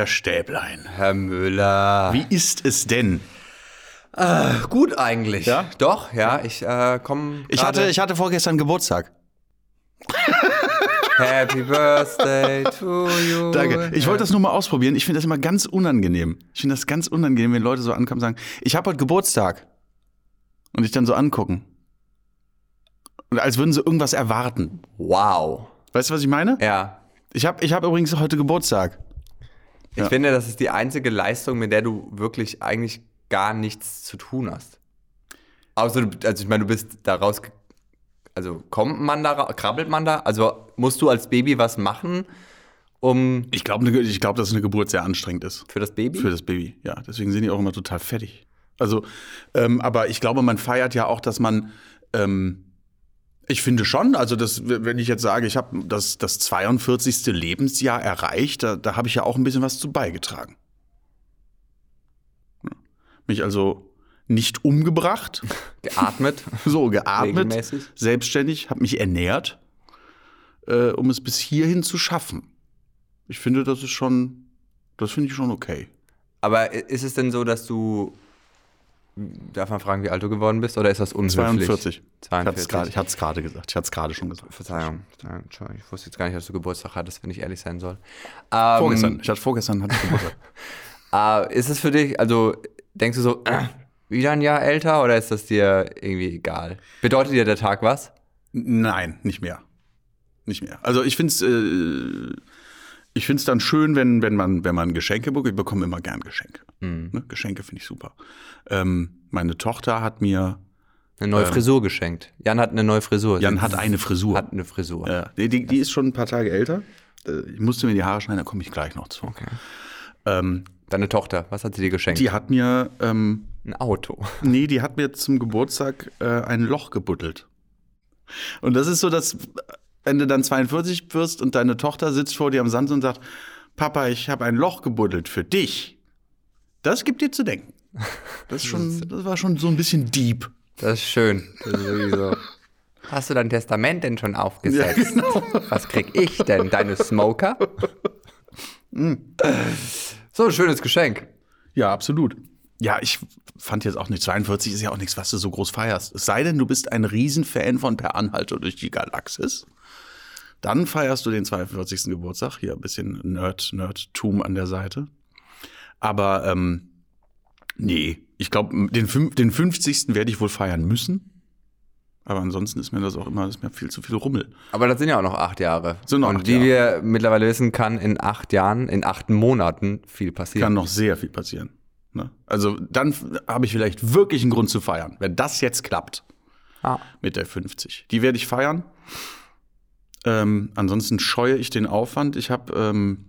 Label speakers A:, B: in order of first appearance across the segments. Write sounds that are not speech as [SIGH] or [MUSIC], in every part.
A: Herr Stäblein.
B: Herr Müller.
A: Wie ist es denn?
B: Gut eigentlich.
A: Ja?
B: Doch, ja. Ich äh, komme.
A: Ich hatte, ich hatte vorgestern Geburtstag. [LAUGHS]
B: Happy Birthday to you.
A: Danke. Ich wollte das nur mal ausprobieren. Ich finde das immer ganz unangenehm. Ich finde das ganz unangenehm, wenn Leute so ankommen und sagen, ich habe heute Geburtstag. Und dich dann so angucken. Und als würden sie irgendwas erwarten.
B: Wow.
A: Weißt du, was ich meine?
B: Ja.
A: Ich habe ich hab übrigens heute Geburtstag.
B: Ich
A: Ja.
B: finde, das ist die einzige Leistung, mit der du wirklich eigentlich gar nichts zu tun hast. Außer, du, also ich meine, du bist da raus. Also kommt man da, ra- krabbelt man da? Also musst du als Baby was machen, um
A: Ich glaube, ich glaub, dass eine Geburt sehr anstrengend ist.
B: für das Baby?
A: Für das Baby, ja. Deswegen sind die auch immer total fertig. Also, ähm, aber ich glaube, man feiert ja auch, dass man, ähm, ich finde schon, also das, wenn ich jetzt sage, ich habe das, das 42. Lebensjahr erreicht, da, da habe ich ja auch ein bisschen was zu beigetragen. Mich also nicht umgebracht, [LAUGHS]
B: Geatmet? [LAUGHS]
A: so geatmet,
B: Regelmäßig?
A: selbstständig, habe mich ernährt, äh, um es bis hierhin zu schaffen. Ich finde, das ist schon, das finde ich schon okay.
B: Aber ist es denn so, dass du. Darf man fragen, wie alt du geworden bist? Oder ist das unhöflich?
A: 42.
B: 42.
A: Ich hatte es gerade gesagt. Ich hatte es gerade schon gesagt.
B: Verzeihung. Ich wusste jetzt gar nicht, dass du Geburtstag hattest, wenn ich ehrlich sein soll. Ähm,
A: Vorgestern. Ich hatte vorgestern hatte ich Geburtstag. [LAUGHS]
B: Äh, ist es für dich, also denkst du so, äh, [CLEARS THROAT] wieder ein Jahr älter oder ist das dir irgendwie egal? Bedeutet dir der Tag was?
A: Nein, nicht mehr. Nicht mehr. Also ich finde es äh, ich find's dann schön, wenn, wenn, man, wenn man Geschenke bekommt. Ich bekomme immer gern Geschenke.
B: Mhm.
A: Ne? Geschenke finde ich super. Ähm, meine Tochter hat mir,
B: Eine neue Frisur geschenkt. Jan hat eine neue Frisur.
A: Ähm. Jan hat eine Frisur.
B: Hat eine Frisur.
A: Ja, die, die, die ist schon ein paar Tage älter. Äh, Ich musste mir die Haare schneiden, da komme ich gleich noch zu.
B: Okay.
A: Ähm,
B: Deine Tochter, was hat sie dir geschenkt?
A: die hat mir, ähm,
B: Ein Auto. [LAUGHS]
A: Nee, die hat mir zum Geburtstag äh, ein Loch gebuddelt. Und das ist so, dass wenn du dann 42 wirst und deine Tochter sitzt vor dir am Sand und sagt, Papa, ich habe ein Loch gebuddelt für dich. Das gibt dir zu denken. Das, schon, [LAUGHS] das war schon so ein bisschen deep.
B: Das ist schön. Das ist so. Hast du dein Testament denn schon aufgesetzt?
A: genau.
B: Was krieg ich denn? Deine Smoker? so ein schönes Geschenk.
A: Ja, absolut. Ja, ich fand jetzt auch nicht, 42 ist ja auch nichts, was du so groß feierst. Es sei denn, du bist ein Riesenfan von Per Anhalter durch die Galaxis. Dann feierst du den 42. Geburtstag. Hier ein bisschen Nerd, Nerdtum an der Seite. Aber ähm, nee, ich glaube, den, den 50. werde ich wohl feiern müssen. Aber ansonsten ist mir das auch immer ist mir viel zu viel Rummel.
B: Aber das sind ja auch noch acht Jahre.
A: Sind noch
B: Und
A: acht
B: wie
A: Jahre.
B: wir mittlerweile wissen, kann in acht Jahren, in acht Monaten viel passieren.
A: Kann noch sehr viel passieren. Ne? Also dann habe ich vielleicht wirklich einen Grund zu feiern, wenn das jetzt klappt.
B: Ah.
A: mit der 50. Die werde ich feiern. Ähm, ansonsten scheue ich den Aufwand. Ich habe ähm,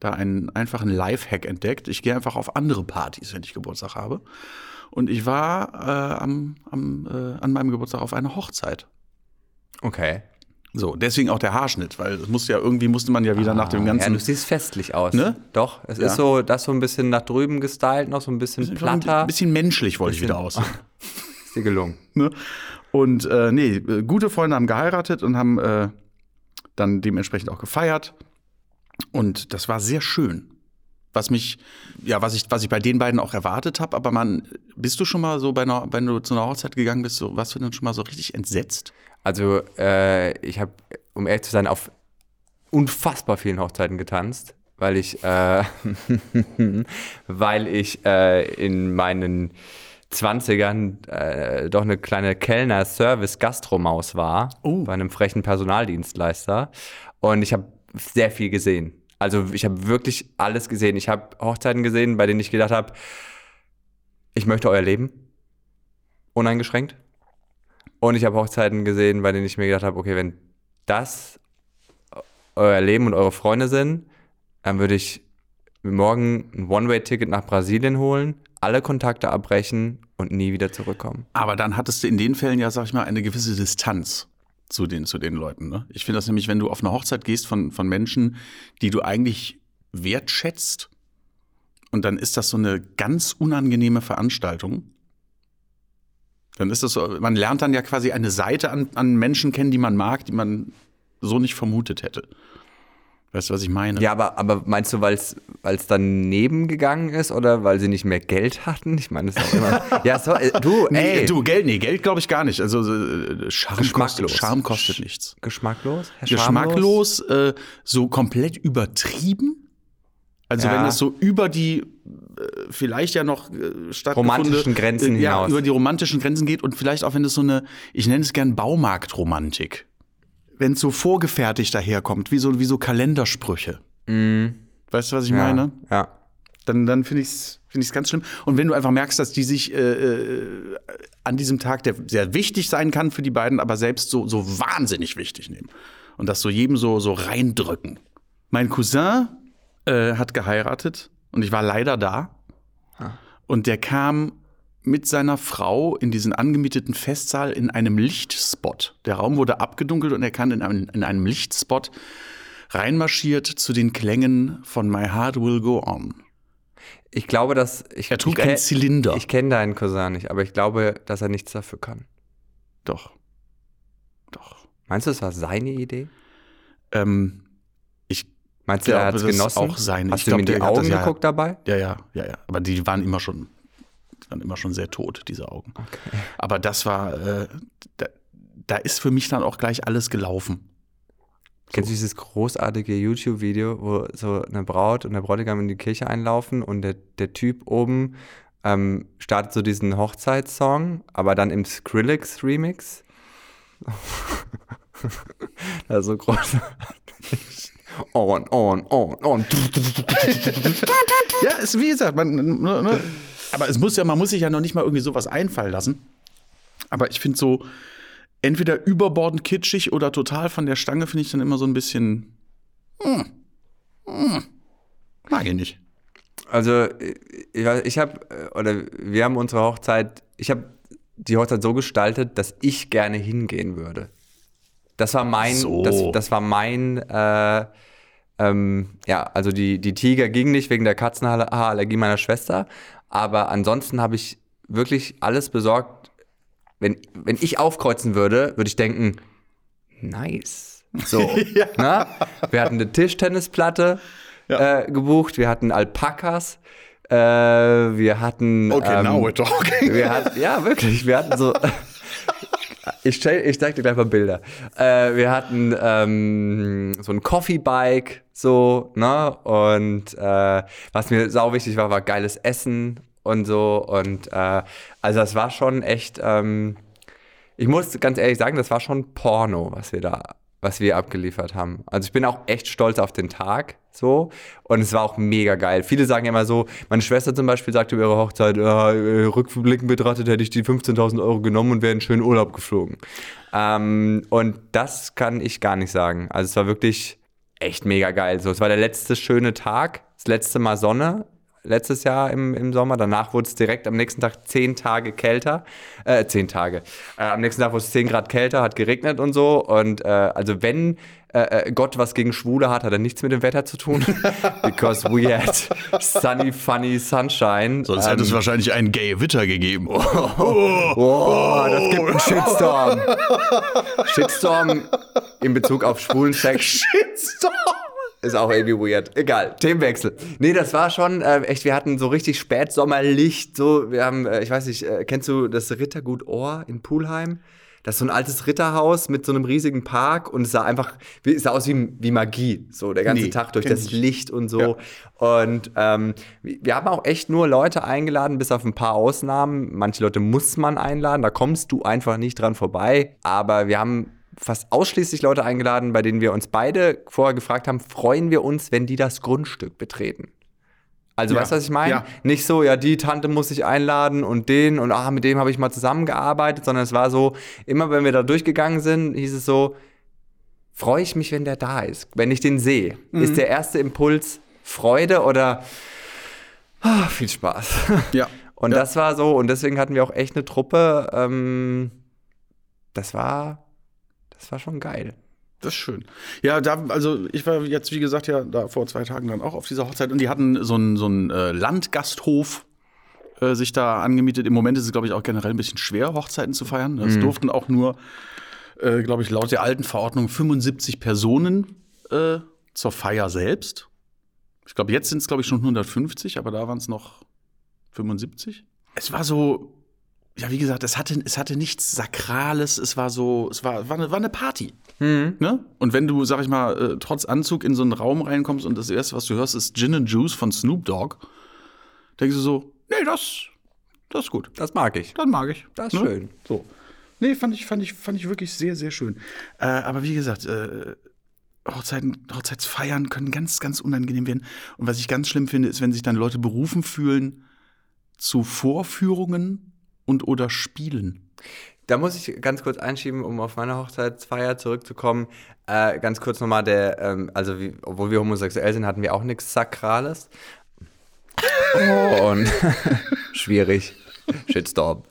A: da einen einfachen Lifehack entdeckt. Ich gehe einfach auf andere Partys, wenn ich Geburtstag habe. Und ich war äh, am, am, äh, an meinem Geburtstag auf einer Hochzeit.
B: Okay.
A: So, deswegen auch der Haarschnitt, weil es musste ja irgendwie musste man ja wieder nach dem
B: Ah, Ja,
A: ganzen
B: du siehst festlich aus.
A: Ne?
B: Doch, es
A: Ja.
B: ist so, das so ein bisschen nach drüben gestylt, noch so ein bisschen platter.
A: ein bisschen menschlich wollte ich
B: Bisschen-
A: wieder aussehen. [LAUGHS]
B: Ist dir gelungen.
A: Ne? Und äh, nee, gute Freunde haben geheiratet und haben äh, dann dementsprechend auch gefeiert. Und das war sehr schön. Was mich, ja, was ich, was ich bei den beiden auch erwartet habe, aber man, bist du schon mal so bei einer, wenn du zu einer Hochzeit gegangen bist, so, warst du dann schon mal so richtig entsetzt?
B: Also, äh, ich habe, um ehrlich zu sein, auf unfassbar vielen Hochzeiten getanzt, weil ich, äh, [LAUGHS] weil ich äh, in meinen 20ern äh, doch eine kleine Kellner-Service-Gastromaus war,
A: Oh.
B: bei einem frechen Personaldienstleister. Und ich habe sehr viel gesehen. Also ich habe wirklich alles gesehen. Ich habe Hochzeiten gesehen, bei denen ich gedacht habe, ich möchte euer Leben. Uneingeschränkt. Und ich habe Hochzeiten gesehen, bei denen ich mir gedacht habe, okay, wenn das euer Leben und eure Freunde sind, dann würde ich morgen ein One-Way-Ticket nach Brasilien holen, alle Kontakte abbrechen und nie wieder zurückkommen.
A: Aber dann hattest du in den Fällen ja, sag ich mal, eine gewisse Distanz zu den, zu den Leuten. Ne? Ich finde das nämlich, wenn du auf eine Hochzeit gehst von, von Menschen, die du eigentlich wertschätzt, und dann ist das so eine ganz unangenehme Veranstaltung. Dann ist das so, man lernt dann ja quasi eine Seite an, an Menschen kennen, die man mag, die man so nicht vermutet hätte. Weißt du, was ich meine?
B: Ja, aber, aber meinst du, weil es daneben gegangen ist oder weil sie nicht mehr Geld hatten? Ich meine, das ist auch immer. [LAUGHS] ja, so, äh, du,
A: Nee,
B: ey.
A: du, Geld, nee, Geld glaube ich gar nicht. Also äh, Charme kostet,
B: Geschmacklos.
A: Charme kostet nichts.
B: Geschmacklos?
A: Geschmacklos, äh, so komplett übertrieben. Also
B: Ja.
A: wenn es so über die äh, vielleicht ja noch stattgefundene-
B: Romantischen Grenzen
A: ja,
B: hinaus.
A: über die romantischen Grenzen geht und vielleicht auch wenn es so eine, ich nenne es gern Baumarktromantik, wenn es so vorgefertigt daherkommt, wie so wie so Kalendersprüche. Weißt du, was ich
B: Ja,
A: meine?
B: ja.
A: dann, dann finde ich es find ich's ganz schlimm. Und wenn du einfach merkst, dass die sich äh, äh, an diesem Tag, der sehr wichtig sein kann für die beiden, aber selbst so, so wahnsinnig wichtig nehmen. Und das so jedem so, so reindrücken. Mein Cousin äh, hat geheiratet und ich war leider da. Und der kam mit seiner Frau in diesen angemieteten Festsaal in einem Lichtspot. Der Raum wurde abgedunkelt und er kann in einem, in einem Lichtspot reinmarschiert zu den Klängen von My Heart Will Go On.
B: Ich glaube, dass. Ich,
A: Er trug
B: ich
A: einen Zylinder.
B: Ich kenne deinen Cousin nicht, aber ich glaube, dass er nichts dafür kann.
A: Doch. Doch.
B: Meinst du, es war seine Idee?
A: Ähm, ich,
B: Meinst du, er
A: glaube,
B: hat es genossen?
A: auch seine.
B: Hast
A: Ich
B: du ihm in
A: glaub,
B: die Augen
A: das ja-
B: geguckt dabei?
A: ja, ja, ja, ja. Aber die waren immer schon, die waren immer schon sehr tot, diese Augen. Aber das war, äh, da, da ist für mich dann auch gleich alles gelaufen.
B: Kennst du dieses großartige YouTube-Video, wo so eine Braut und der Bräutigam in die Kirche einlaufen und der, der Typ oben ähm, startet so diesen Hochzeitssong, aber dann im Skrillex-Remix? [LAUGHS] das ist so groß. On, on, on, on.
A: Ja, ist wie gesagt, man, ne, ne. Aber es muss ja, man muss sich ja noch nicht mal irgendwie sowas einfallen lassen. Aber ich finde so, entweder überbordend kitschig oder total von der Stange finde ich dann immer so ein bisschen, hm, hm, mag ich nicht.
B: Also, ich, ich habe, oder wir haben unsere Hochzeit, ich habe die Hochzeit so gestaltet, dass ich gerne hingehen würde. Das war mein,
A: So.
B: das, das war mein, äh, ähm, ja, also die, die Tiger ging nicht wegen der Katzenhaarallergie meiner Schwester, aber ansonsten habe ich wirklich alles besorgt. Wenn, wenn ich aufkreuzen würde, würde ich denken, nice. So, [LAUGHS] ne? Wir hatten eine Tischtennisplatte äh, gebucht, wir hatten Alpakas, äh, wir hatten.
A: Okay,
B: ähm,
A: now we're talking.
B: wir hatten, ja, wirklich. Wir hatten so. [LAUGHS] Ich, ich zeig dir gleich mal Bilder. Äh, wir hatten ähm, so ein Coffee-Bike, so, ne? Und äh, was mir sau wichtig war, war geiles Essen und so. Und äh, also das war schon echt. Ähm, ich muss ganz ehrlich sagen, das war schon Porno, was wir da, was wir abgeliefert haben. Also ich bin auch echt stolz auf den Tag, so. Und es war auch mega geil. Viele sagen immer so, meine Schwester zum Beispiel sagte über ihre Hochzeit, ja, äh, rückblickend betrachtet hätte ich die 15.000 Euro genommen und wäre in schönen Urlaub geflogen. Ähm, und das kann ich gar nicht sagen. Also es war wirklich echt mega geil. So, es war der letzte schöne Tag, das letzte Mal Sonne letztes Jahr im, im Sommer. Danach wurde es direkt am nächsten Tag zehn Tage kälter. Äh, zehn Tage. Äh, am nächsten Tag wurde es zehn Grad kälter, hat geregnet und so. Und äh, also wenn äh, äh, Gott was gegen Schwule hat, hat er nichts mit dem Wetter zu tun. [LAUGHS] Because we had sunny, funny sunshine.
A: Sonst
B: Ähm,
A: hätte es wahrscheinlich einen Gay Witter gegeben.
B: Oh, das gibt einen Shitstorm. [LAUGHS] Shitstorm in Bezug auf schwulen Sex
A: Shitstorm.
B: Ist auch irgendwie weird. Egal, Themenwechsel. Nee, das war schon äh, echt, wir hatten so richtig Spätsommerlicht. So, wir haben, äh, ich weiß nicht, äh, kennst du das Rittergut Ohr in Pulheim? Das ist so ein altes Ritterhaus mit so einem riesigen Park und es sah einfach, wie- es sah aus wie, wie Magie, so der ganze
A: Nee,
B: Tag durch
A: kenn
B: das
A: ich.
B: Licht und so. Und ähm, wir haben auch echt nur Leute eingeladen, bis auf ein paar Ausnahmen. Manche Leute muss man einladen, da kommst du einfach nicht dran vorbei. Aber wir haben fast ausschließlich Leute eingeladen, bei denen wir uns beide vorher gefragt haben, freuen wir uns, wenn die das Grundstück betreten? Also
A: Ja,
B: weißt du, was ich meine?
A: ja.
B: Nicht so, ja, die Tante muss ich einladen und den und ah, mit dem habe ich mal zusammengearbeitet, sondern es war so, immer wenn wir da durchgegangen sind, hieß es so, freue ich mich, wenn der da ist, wenn ich den sehe.
A: Mhm.
B: Ist der erste Impuls Freude oder ah, viel Spaß?
A: Ja.
B: Und
A: Ja.
B: das war so, und deswegen hatten wir auch echt eine Truppe. Ähm, das war, das war schon geil.
A: Das ist schön. Ja, da, also ich war jetzt, wie gesagt, ja da vor zwei Tagen dann auch auf dieser Hochzeit und die hatten so einen so einen, äh, Landgasthof äh, sich da angemietet. Im Moment ist es, glaube ich, auch generell ein bisschen schwer, Hochzeiten zu feiern. Es durften auch nur, äh, glaube ich, laut der alten Verordnung 75 Personen äh, zur Feier selbst. Ich glaube, jetzt sind es, glaube ich, schon 150, aber da waren es noch 75. Es war so, ja, wie gesagt, es hatte, es hatte nichts Sakrales, es war so, es war, war, eine, war eine Party. Ne? Und wenn du, sag ich mal, äh, trotz Anzug in so einen Raum reinkommst und das erste, was du hörst, ist Gin and Juice von Snoop Dogg, denkst du so, nee, das, das ist gut.
B: Das mag ich.
A: Das mag ich.
B: Das ist schön.
A: So. Nee, fand ich, fand ich, fand ich wirklich sehr, sehr schön. Äh, aber wie gesagt, äh, Hochzeiten, Hochzeitsfeiern können ganz, ganz unangenehm werden. Und was ich ganz schlimm finde, ist, wenn sich dann Leute berufen fühlen zu Vorführungen und oder Spielen.
B: Da muss ich ganz kurz einschieben, um auf meine Hochzeitsfeier zurückzukommen. Äh, ganz kurz nochmal der, ähm, also wie, obwohl wir homosexuell sind, hatten wir auch nichts Sakrales. Und [LAUGHS] schwierig. Shitstorm.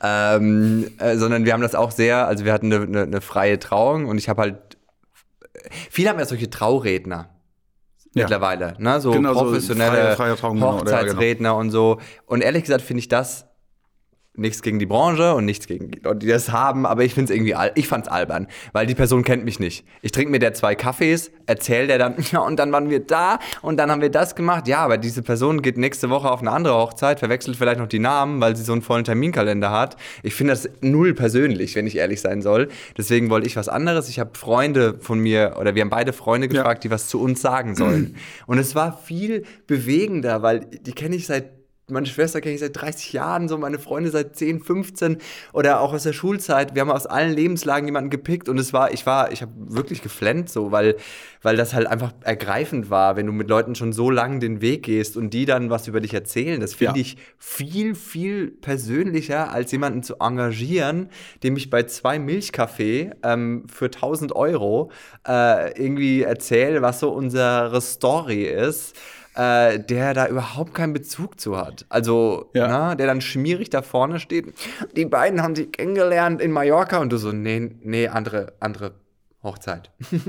B: Ähm, äh, sondern wir haben das auch sehr, also wir hatten eine, eine, eine freie Trauung und ich habe halt, viele haben ja solche Trauredner.
A: Ja.
B: Mittlerweile, ne? So
A: Genau, so
B: professionelle
A: freie- freie Trauung, genau, oder, ja, genau.
B: Hochzeitsredner und so. Und ehrlich gesagt finde ich das nichts gegen die Branche und nichts gegen die Leute, die das haben, aber ich finde es irgendwie, ich fand's albern, weil die Person kennt mich nicht. Ich trinke mir der zwei Kaffees, erzähl der dann, [LAUGHS] ja, und dann waren wir da und dann haben wir das gemacht. Ja, aber diese Person geht nächste Woche auf eine andere Hochzeit, verwechselt vielleicht noch die Namen, weil sie so einen vollen Terminkalender hat. Ich finde das null persönlich, wenn ich ehrlich sein soll. Deswegen wollte ich was anderes. Ich habe Freunde von mir, oder wir haben beide Freunde gefragt, die was zu uns sagen sollen. [CLEARS THROAT] Und es war viel bewegender, weil die kenne ich seit meine Schwester kenne ich seit 30 Jahren, so meine Freunde seit 10, 15 oder auch aus der Schulzeit. Wir haben aus allen Lebenslagen jemanden gepickt und es war, ich war, ich habe wirklich geflennt so, weil, weil das halt einfach ergreifend war, wenn du mit Leuten schon so lang den Weg gehst und die dann was über dich erzählen. Das finde
A: Ja.
B: ich viel, viel persönlicher, als jemanden zu engagieren, dem ich bei zwei Milchkaffee ähm, für 1000 Euro äh, irgendwie erzähle, was so unsere Story ist äh, der da überhaupt keinen Bezug zu hat. Also,
A: Ja.
B: na, der dann schmierig da vorne steht. Die beiden haben sich kennengelernt in Mallorca und du so, nee, nee, andere, andere Hochzeit. [LAUGHS]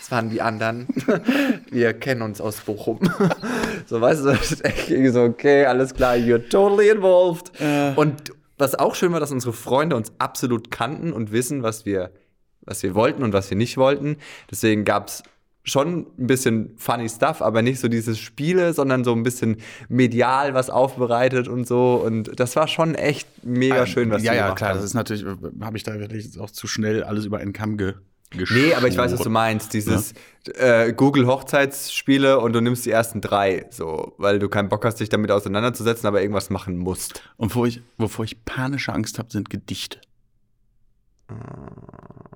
B: Das waren die anderen. [LAUGHS] Wir kennen uns aus Bochum. [LAUGHS] So, weißt du, das ist echt so, okay, alles klar, you're totally involved. Und was auch schön war, dass unsere Freunde uns absolut kannten und wissen, was wir, was wir wollten und was wir nicht wollten. Deswegen gab es schon ein bisschen funny stuff, aber nicht so dieses Spiele, sondern so ein bisschen medial was aufbereitet und so. Und das war schon echt mega schön, was
A: Ja,
B: die
A: ja,
B: gemacht
A: klar,
B: haben.
A: das ist natürlich, habe ich da wirklich auch zu schnell alles über einen Kamm ge
B: Nee, aber ich weiß, was du meinst. Dieses äh, Google Hochzeitsspiele und du nimmst die ersten drei, so, weil du keinen Bock hast, dich damit auseinanderzusetzen, aber irgendwas machen musst.
A: Und wo ich, wovor ich panische Angst habe, sind Gedichte.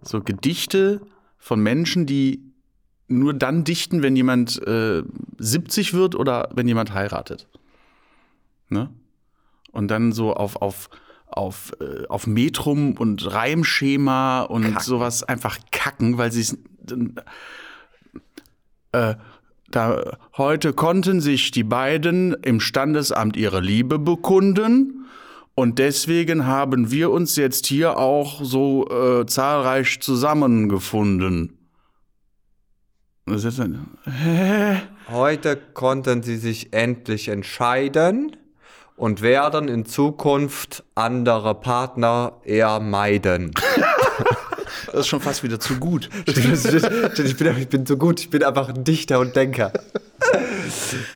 A: So Gedichte von Menschen, die nur dann dichten, wenn jemand äh, 70 wird oder wenn jemand heiratet. Ne? Und dann so auf, auf, auf, äh, auf Metrum und Reimschema und
B: Kacken.
A: sowas einfach kacken, weil sie es. Äh, da, heute konnten sich die beiden im Standesamt ihre Liebe bekunden. Und deswegen haben wir uns jetzt hier auch so äh, zahlreich zusammengefunden. Das ist dann, hä?
B: Heute konnten sie sich endlich entscheiden und werden in Zukunft andere Partner eher meiden. [LAUGHS]
A: Das ist schon fast wieder zu gut. [LAUGHS]
B: ich, bin, ich bin so gut, ich bin einfach ein Dichter und Denker.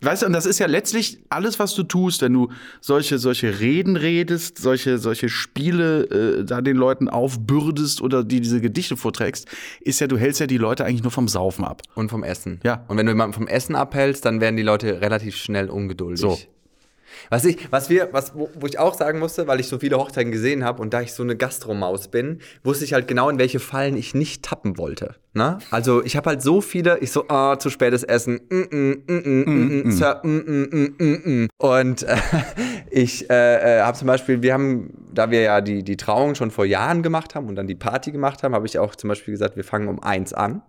A: Weißt du, und das ist ja letztlich alles, was du tust, wenn du solche, solche Reden redest, solche, solche Spiele äh, da den Leuten aufbürdest oder die diese Gedichte vorträgst, ist ja, du hältst ja die Leute eigentlich nur vom Saufen ab.
B: Und vom Essen.
A: Ja.
B: Und wenn du jemanden vom Essen abhältst, dann werden die Leute relativ schnell ungeduldig.
A: So.
B: Was ich, was wir, was, wo, wo ich auch sagen musste, weil ich so viele Hochzeiten gesehen habe und da ich so eine Gastromaus bin, wusste ich halt genau, in welche Fallen ich nicht tappen wollte. Ne? Also ich habe halt so viele, ich so, ah, zu spätes Essen, Sir. Und äh, [LAUGHS] ich äh, äh, habe zum Beispiel, wir haben, da wir ja die, die Trauung schon vor Jahren gemacht haben und dann die Party gemacht haben, habe ich auch zum Beispiel gesagt, wir fangen um eins an.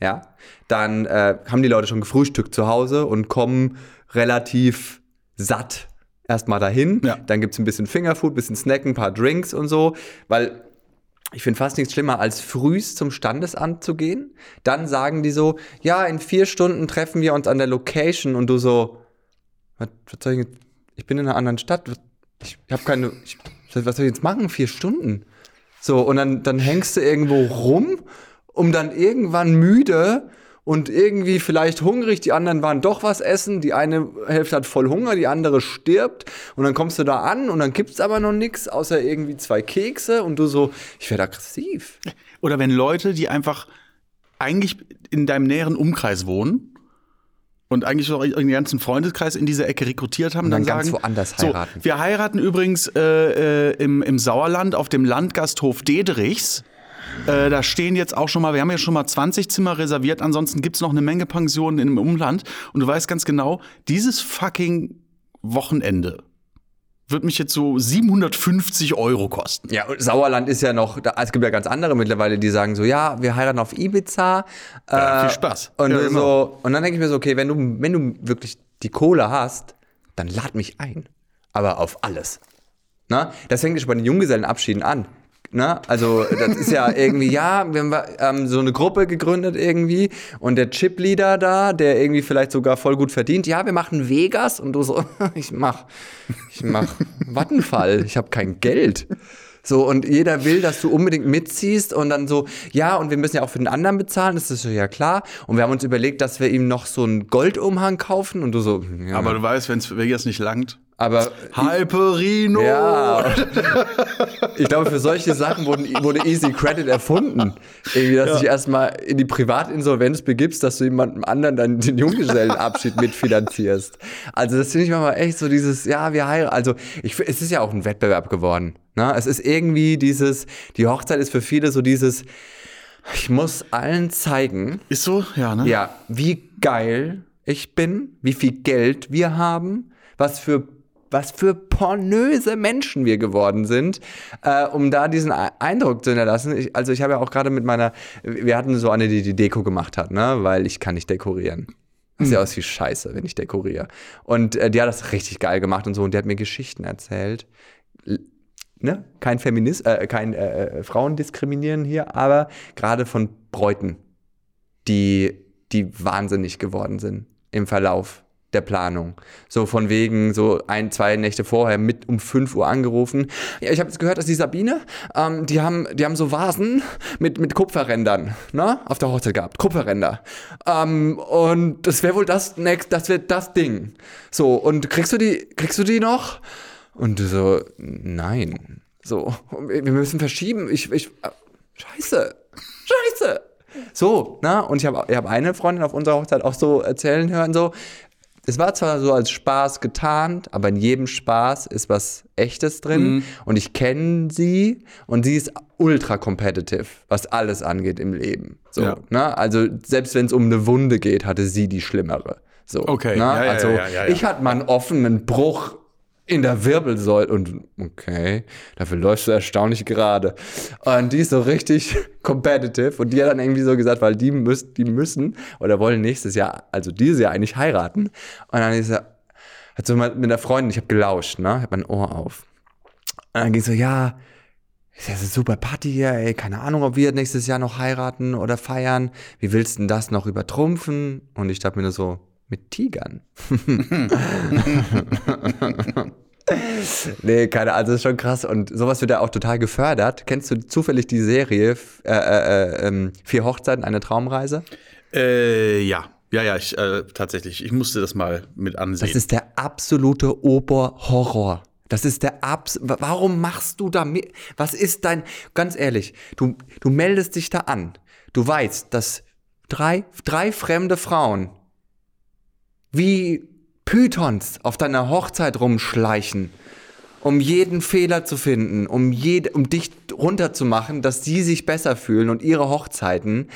B: Ja, dann äh, haben die Leute schon gefrühstückt zu Hause und kommen relativ satt erstmal dahin.
A: Ja.
B: Dann gibt es ein bisschen Fingerfood, bisschen Snacken, ein paar Drinks und so, weil ich finde fast nichts schlimmer, als frühst zum Standesamt zu gehen. Dann sagen die so, ja, in vier Stunden treffen wir uns an der Location und du so, was, was soll ich jetzt? Ich bin in einer anderen Stadt. Ich habe keine, ich, was soll ich jetzt machen? Vier Stunden? So, und dann, dann hängst du irgendwo rum, um dann irgendwann müde und irgendwie vielleicht hungrig, die anderen waren doch was essen, die eine Hälfte hat voll Hunger, die andere stirbt und dann kommst du da an und dann gibt's aber noch nichts, außer irgendwie zwei Kekse und du so, ich werde aggressiv.
A: Oder wenn Leute, die einfach eigentlich in deinem näheren Umkreis wohnen und eigentlich auch ihren ganzen Freundeskreis in diese Ecke rekrutiert haben,
B: Und dann
A: dann,
B: ganz
A: sagen,
B: woanders
A: so,
B: heiraten.
A: wir heiraten übrigens äh, äh, im, im Sauerland auf dem Landgasthof Dederichs. Äh, da stehen jetzt auch schon mal, wir haben ja schon mal 20 Zimmer reserviert, ansonsten gibt's noch eine Menge Pensionen im Umland. Und du weißt ganz genau, dieses fucking Wochenende wird mich jetzt so 750 Euro kosten.
B: Ja, und Sauerland ist ja noch, da, es gibt ja ganz andere mittlerweile, die sagen so, ja, wir heiraten auf Ibiza.
A: Ja,
B: äh,
A: viel Spaß.
B: Und,
A: Ja,
B: du
A: genau.
B: so, und dann denke ich mir so, okay, wenn du, wenn du wirklich die Kohle hast, dann lad mich ein. Aber auf alles. Na? Das fängt ja schon bei den Junggesellenabschieden an. Na? Also, das ist ja irgendwie, ja, wir haben ähm, so eine Gruppe gegründet irgendwie und der Chipleader da, der irgendwie vielleicht sogar voll gut verdient, ja, wir machen Vegas und du so, [LAUGHS] ich mach, ich mach Vattenfall, ich habe kein Geld. So, und jeder will, dass du unbedingt mitziehst und dann so, ja, und wir müssen ja auch für den anderen bezahlen, das ist ja klar. Und wir haben uns überlegt, dass wir ihm noch so einen Goldumhang kaufen und du so, ja,
A: Aber du weißt, wenn's Vegas nicht langt.
B: Aber
A: Hyperino!
B: ja. Ich glaube, für solche Sachen wurden, wurde Easy Credit erfunden. Irgendwie, dass du dich erstmal in die Privatinsolvenz begibst, dass du jemandem anderen dann den Junggesellenabschied mitfinanzierst. Also, das finde ich manchmal echt so dieses, ja, wir heiraten. Also, ich, es ist ja auch ein Wettbewerb geworden. Ne? Es ist irgendwie dieses, die Hochzeit ist für viele so dieses, ich muss allen zeigen,
A: Ist so? Ja, ne?
B: ja, wie geil ich bin, wie viel Geld wir haben, was für was für pornöse Menschen wir geworden sind, äh, um da diesen Eindruck zu hinterlassen. Ich, also ich habe ja auch gerade mit meiner, wir hatten so eine, die die Deko gemacht hat, ne, weil ich kann nicht dekorieren. Das sieht aus wie Scheiße, wenn ich dekoriere. Und äh, die hat das richtig geil gemacht und so. Und die hat mir Geschichten erzählt. Ne? Kein Feminist, äh, kein äh, äh, Frauendiskriminieren hier, aber gerade von Bräuten, die, die wahnsinnig geworden sind im Verlauf der Planung. So von wegen, so ein, zwei Nächte vorher mit um 5 Uhr angerufen. Ja, ich habe jetzt gehört, dass die Sabine, ähm, die, haben, die haben so Vasen mit, mit Kupferrändern ne? auf der Hochzeit gehabt. Kupferränder. Ähm, und das wäre wohl das next, das wird das Ding. So, und kriegst du die, kriegst du die noch? Und so, nein. So, wir müssen verschieben. Ich, ich, äh, scheiße, scheiße. So, na, und ich habe ich hab eine Freundin auf unserer Hochzeit auch so erzählen hören, so, es war zwar so als Spaß getarnt, aber in jedem Spaß ist was Echtes drin. Und ich kenne sie und sie ist ultra competitive, was alles angeht im Leben. So,
A: Ja.
B: ne? Also selbst wenn es um eine Wunde geht, hatte sie die schlimmere. So,
A: Okay,
B: ne?
A: ja,
B: also
A: ja.
B: ich hatte mal einen offenen Bruch in der Wirbelsäule und okay, dafür läufst du erstaunlich gerade. Und die ist so richtig [LAUGHS] competitive und die hat dann irgendwie so gesagt, weil die, müssen, die müssen oder wollen nächstes Jahr, also dieses Jahr eigentlich heiraten. Und dann ist er, hat so mit einer Freundin, ich habe gelauscht, ne, hab mein Ohr auf. Und dann ging so, ja, ist ja so super Party hier, ey, keine Ahnung, ob wir nächstes Jahr noch heiraten oder feiern. Wie willst du denn das noch übertrumpfen? Und ich dachte mir nur so, mit Tigern. [LAUGHS] nee, keine Ahnung, das ist schon krass. Und sowas wird ja auch total gefördert. Kennst du zufällig die Serie äh, äh, äh, ähm, Vier Hochzeiten, eine Traumreise?
A: Äh, ja. Ja, ja, ich, äh, tatsächlich. Ich musste das mal mit ansehen.
B: Das ist der absolute Oberhorror. Das ist der Abs. Warum machst du da mit? Was ist dein. Ganz ehrlich, du, du meldest dich da an. Du weißt, dass drei, drei fremde Frauen wie Pythons auf deiner Hochzeit rumschleichen, um jeden Fehler zu finden, um, jed, um dich runterzumachen, dass sie sich besser fühlen und ihre Hochzeiten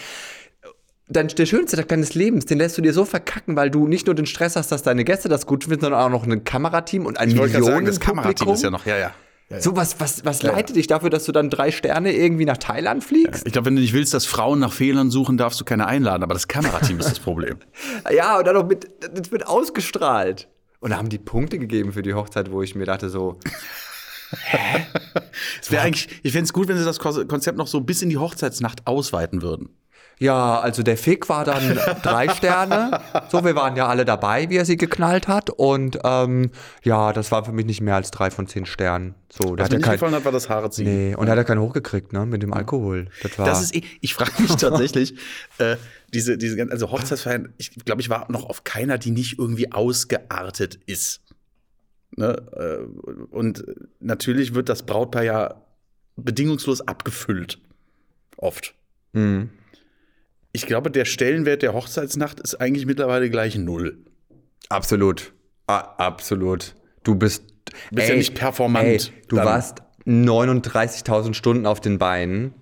B: dann der schönste Tag deines Lebens, den lässt du dir so verkacken, weil du nicht nur den Stress hast, dass deine Gäste das gut finden, sondern auch noch ein Kamerateam und ein
A: ich sagen, das. Kamerateam ist ja noch, ja, ja. Ja, ja.
B: So, was, was, was leitet dich dafür, dass du dann drei Sterne irgendwie nach Thailand fliegst?
A: Ich glaube, wenn du nicht willst, dass Frauen nach Fehlern suchen, darfst du keine einladen. Aber das Kamerateam ist das Problem. [LAUGHS]
B: Ja, und dann noch mit, das wird ausgestrahlt. Und da haben die Punkte gegeben für die Hochzeit, wo ich mir dachte so, [LAUGHS]
A: Es wäre eigentlich, ich fände es gut, wenn sie das Ko- Konzept noch so bis in die Hochzeitsnacht ausweiten würden.
B: Ja, also der Fick war dann [LAUGHS] drei Sterne. So, wir waren ja alle dabei, wie er sie geknallt hat. Und ähm, ja, das war für mich nicht mehr als drei von zehn Sternen. So,
A: Was
B: hat
A: mir
B: er
A: nicht
B: kein,
A: gefallen hat, war das Haare ziehen.
B: nee, und da hat er keinen hochgekriegt, ne, mit dem Alkohol. Das war.
A: Das ist, eh- ich frage mich [LAUGHS] tatsächlich, äh, diese, diese, also Hochzeitsfeiern, ich glaube, ich war noch auf keiner, die nicht irgendwie ausgeartet ist. Ne? äh, Und natürlich wird das Brautpaar ja bedingungslos abgefüllt. Oft.
B: Mhm.
A: Ich glaube, der Stellenwert der Hochzeitsnacht ist eigentlich mittlerweile gleich null.
B: Absolut. Ah, absolut. Du bist.
A: bist ja nicht performant
B: Ey, du
A: dann.
B: warst 39.000 Stunden auf den Beinen.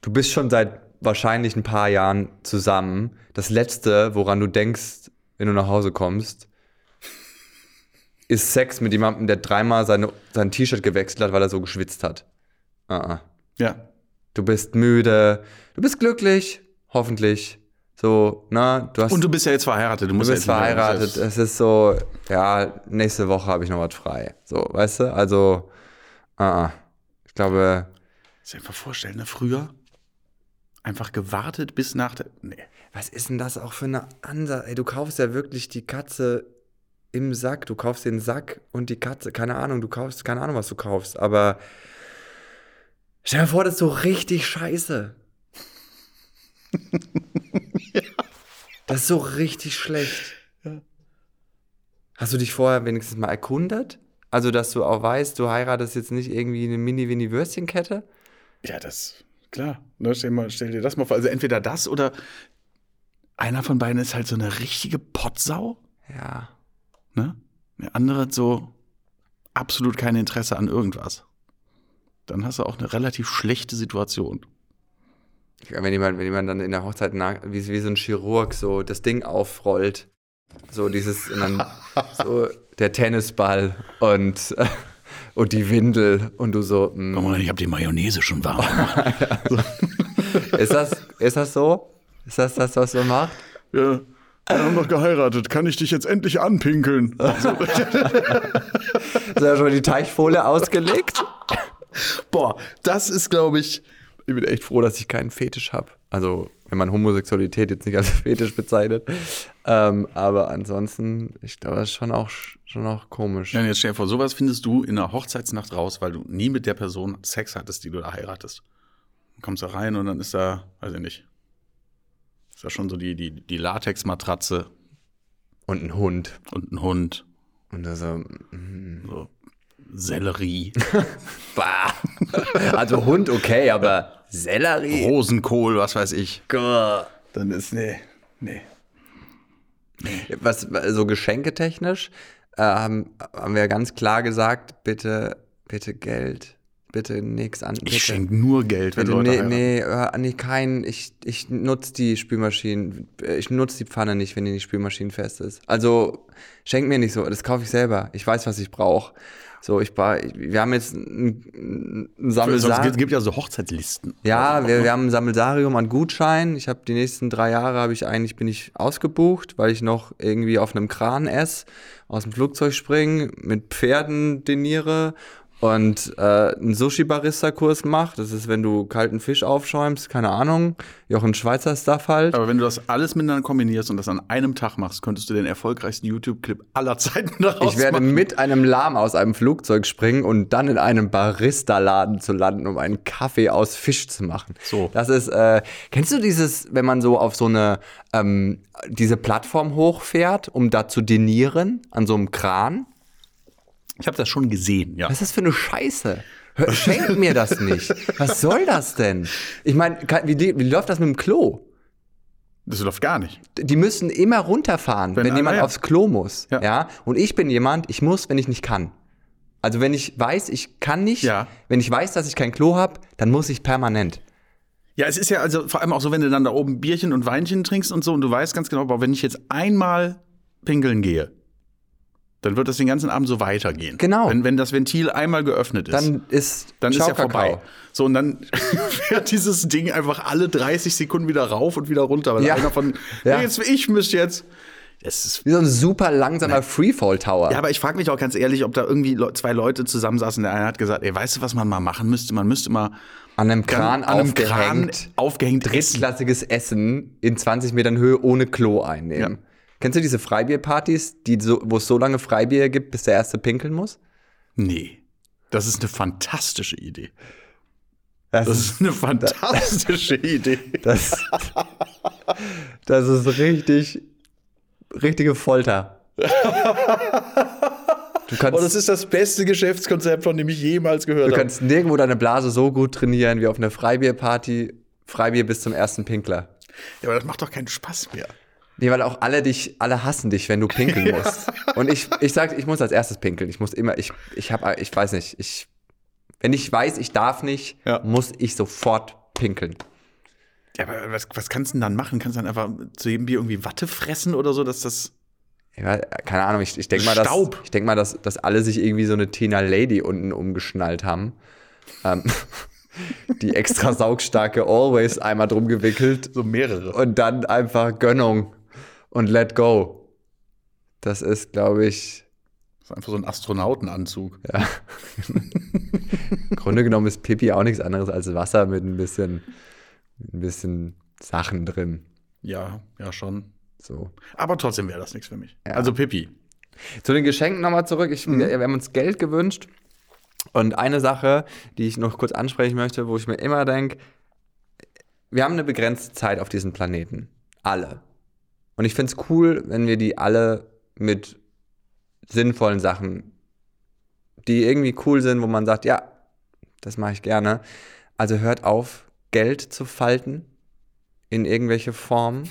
B: Du bist schon seit wahrscheinlich ein paar Jahren zusammen. Das Letzte, woran du denkst, wenn du nach Hause kommst, ist Sex mit jemandem, der dreimal seine, sein T-Shirt gewechselt hat, weil er so geschwitzt hat. Ah, ah.
A: Ja.
B: Du bist müde, du bist glücklich, hoffentlich. So, na, du hast.
A: Und du bist ja jetzt verheiratet. Du,
B: Du
A: musst
B: bist
A: ja
B: verheiratet. Es ist so, ja, nächste Woche habe ich noch was frei. So, weißt du? Also, ah, ah. ich glaube,
A: Sich einfach vorstellen, ne? früher einfach gewartet bis nach der. Nee.
B: was ist denn das auch für eine Ansatz? Ey, du kaufst ja wirklich die Katze im Sack. Du kaufst den Sack und die Katze, keine Ahnung, du kaufst, keine Ahnung, was du kaufst, aber stell dir vor, das ist so richtig scheiße. [LAUGHS] Das ist so richtig schlecht. Hast du dich vorher wenigstens mal erkundet? Also, dass du auch weißt, du heiratest jetzt nicht irgendwie eine Mini-Winnie-Würstchenkette?
A: Ja, das, klar. Ne, stell, mal, stell dir das mal vor. Also entweder das oder einer von beiden ist halt so eine richtige Pottsau.
B: Ja.
A: Ne? Der andere hat so absolut kein Interesse an irgendwas. Dann hast du auch eine relativ schlechte Situation.
B: Wenn jemand, wenn jemand dann in der Hochzeit nach, wie, wie so ein Chirurg so das Ding aufrollt. So dieses, und dann [LAUGHS] so der Tennisball und, [LAUGHS] und die Windel und du so, mm,
A: Komm mal, ich habe die Mayonnaise schon warm. [LAUGHS]
B: ist das, ist das so? Ist das das, was du machst?
A: ja, wir haben doch geheiratet. Kann ich dich jetzt endlich anpinkeln?
B: Ist ja schon die Teichfolie ausgelegt?
A: Boah, das ist, glaube ich,
B: Ich bin echt froh, dass ich keinen Fetisch habe. Also, wenn man Homosexualität jetzt nicht als [LAUGHS] Fetisch bezeichnet. Ähm, aber ansonsten, ich glaube, das ist schon auch, schon auch komisch.
A: Ja, und jetzt stell dir vor, sowas findest du in einer Hochzeitsnacht raus, weil du nie mit der Person Sex hattest, die du da heiratest. Dann kommst da rein und dann ist da, weiß ich nicht, ist da schon so die, die, die Latexmatratze
B: Und ein Hund.
A: und ein Hund,
B: Und also, mm,
A: so Sellerie, [LAUGHS]
B: bah. Also Hund okay, aber Sellerie.
A: Rosenkohl, was weiß ich.
B: Gah.
A: Dann ist, nee, nee.
B: Was, so geschenketechnisch äh, haben, haben wir ganz klar gesagt, bitte, bitte Geld. Bitte nichts an. Bitte.
A: Ich schenke nur Geld, wenn
B: Bitte,
A: Leute
B: nee,
A: heiraten.
B: nee, hör- nee, kein, ich, ich nutze die Spülmaschinen, ich nutze die Pfanne nicht, wenn die nicht spülmaschinenfest ist. Also, schenk mir nicht so, das kaufe ich selber. Ich weiß, was ich brauche. So, ich, bra- wir haben jetzt ein, ein
A: Sonst
B: Sammelsar
A: gibt, gibt ja so Hochzeitslisten.
B: ja, wir, wir haben ein Sammelsarium an Gutscheinen. Ich habe die nächsten drei Jahre habe ich eigentlich bin ich ausgebucht, weil ich noch irgendwie auf einem Kran esse, aus dem Flugzeug springe, mit Pferden deniere und äh, einen Sushi-Barista-Kurs mache. Das ist, wenn du kalten Fisch aufschäumst, keine Ahnung, Jochen Schweizer Stuff halt.
A: Aber wenn du das alles miteinander kombinierst und das an einem Tag machst, könntest du den erfolgreichsten YouTube-Clip aller Zeiten daraus [LAUGHS]
B: Ich werde
A: machen.
B: mit einem Lahm aus einem Flugzeug springen und dann in einem Barista-Laden zu landen, um einen Kaffee aus Fisch zu machen.
A: So.
B: Das ist, äh, kennst du dieses, wenn man so auf so eine, ähm, diese Plattform hochfährt, um da zu dinieren, an so einem Kran?
A: Ich habe das schon gesehen, ja.
B: Was ist das für eine Scheiße? Hör, [LAUGHS] schenk mir das nicht. Was soll das denn? Ich meine, wie, wie läuft das mit dem Klo?
A: Das läuft gar nicht.
B: Die müssen immer runterfahren, wenn,
A: Wenn
B: jemand
A: ja.
B: aufs Klo muss. Ja.
A: Ja.
B: Und ich bin jemand, ich muss, wenn ich nicht kann. Also wenn ich weiß, ich kann nicht,
A: Ja.
B: wenn ich weiß, dass ich kein Klo habe, dann muss ich permanent.
A: Ja, es ist ja also vor allem auch so, wenn du dann da oben Bierchen und Weinchen trinkst und so und du weißt ganz genau, aber wenn ich jetzt einmal pinkeln gehe, dann wird das den ganzen Abend so weitergehen.
B: Genau.
A: Wenn, wenn das Ventil einmal geöffnet ist,
B: Dann ist
A: dann ist ja vorbei.
B: Kakao.
A: So, und dann [LAUGHS] fährt dieses Ding einfach alle 30 Sekunden wieder rauf und wieder runter. Weil
B: Ja.
A: einer von, [LAUGHS]
B: Ja.
A: hey, jetzt ich müsste jetzt. Das ist
B: Wie so ein super langsamer Freefall-Tower.
A: Ja, aber ich frage mich auch ganz ehrlich, ob da irgendwie Le- zwei Leute zusammensaßen. Der eine hat gesagt, ey, weißt du, was man mal machen müsste? Man müsste mal
B: An einem Kran
A: an einem Kran
B: aufgehängt, drittklassiges Essen in 20 Metern Höhe ohne Klo einnehmen. Kennst du diese Freibierpartys, die so, wo es so lange Freibier gibt, bis der erste pinkeln muss?
A: Nee. Das ist eine fantastische Idee.
B: Das,
A: Das ist eine [LAUGHS] fantastische Idee.
B: das, das ist richtig, richtige Folter. Du kannst,
A: Oh, das ist das beste Geschäftskonzept, von dem ich jemals gehört
B: du
A: habe.
B: kannst nirgendwo deine Blase so gut trainieren wie auf einer Freibierparty. Freibier bis zum ersten Pinkler.
A: Ja, aber das macht doch keinen Spaß mehr.
B: Nee, weil auch alle dich, alle hassen dich, wenn du pinkeln musst. Und ich, ich sag, ich muss als erstes pinkeln. Ich muss immer, ich, ich hab, ich weiß nicht, ich, wenn ich weiß, ich darf nicht,
A: Ja.
B: muss ich sofort pinkeln.
A: Ja, aber was, was kannst du denn dann machen? Kannst du dann einfach zu jedem Bier irgendwie Watte fressen oder so, dass das.
B: Ja, keine Ahnung, ich, ich denke mal, dass,
A: Staub.
B: ich denk mal dass, dass alle sich irgendwie so eine Tina Lady unten umgeschnallt haben. Ähm, [LAUGHS] die extra saugstarke Always einmal drum gewickelt
A: So mehrere.
B: und dann einfach Gönnung und let go. Das ist, glaube ich,
A: Das ist einfach so ein Astronautenanzug.
B: Im Grunde genommen ist Pipi auch nichts anderes als Wasser mit ein bisschen, ein bisschen Sachen drin.
A: Ja, ja, schon.
B: So.
A: Aber trotzdem wäre das nichts für mich.
B: Ja.
A: Also Pippi.
B: Zu den Geschenken nochmal zurück. Ich, wir, wir haben uns Geld gewünscht. Und eine Sache, die ich noch kurz ansprechen möchte, wo ich mir immer denke, wir haben eine begrenzte Zeit auf diesem Planeten. Alle. Und ich finde es cool, wenn wir die alle mit sinnvollen Sachen, die irgendwie cool sind, wo man sagt, ja, das mache ich gerne. Also hört auf, Geld zu falten in irgendwelche Formen.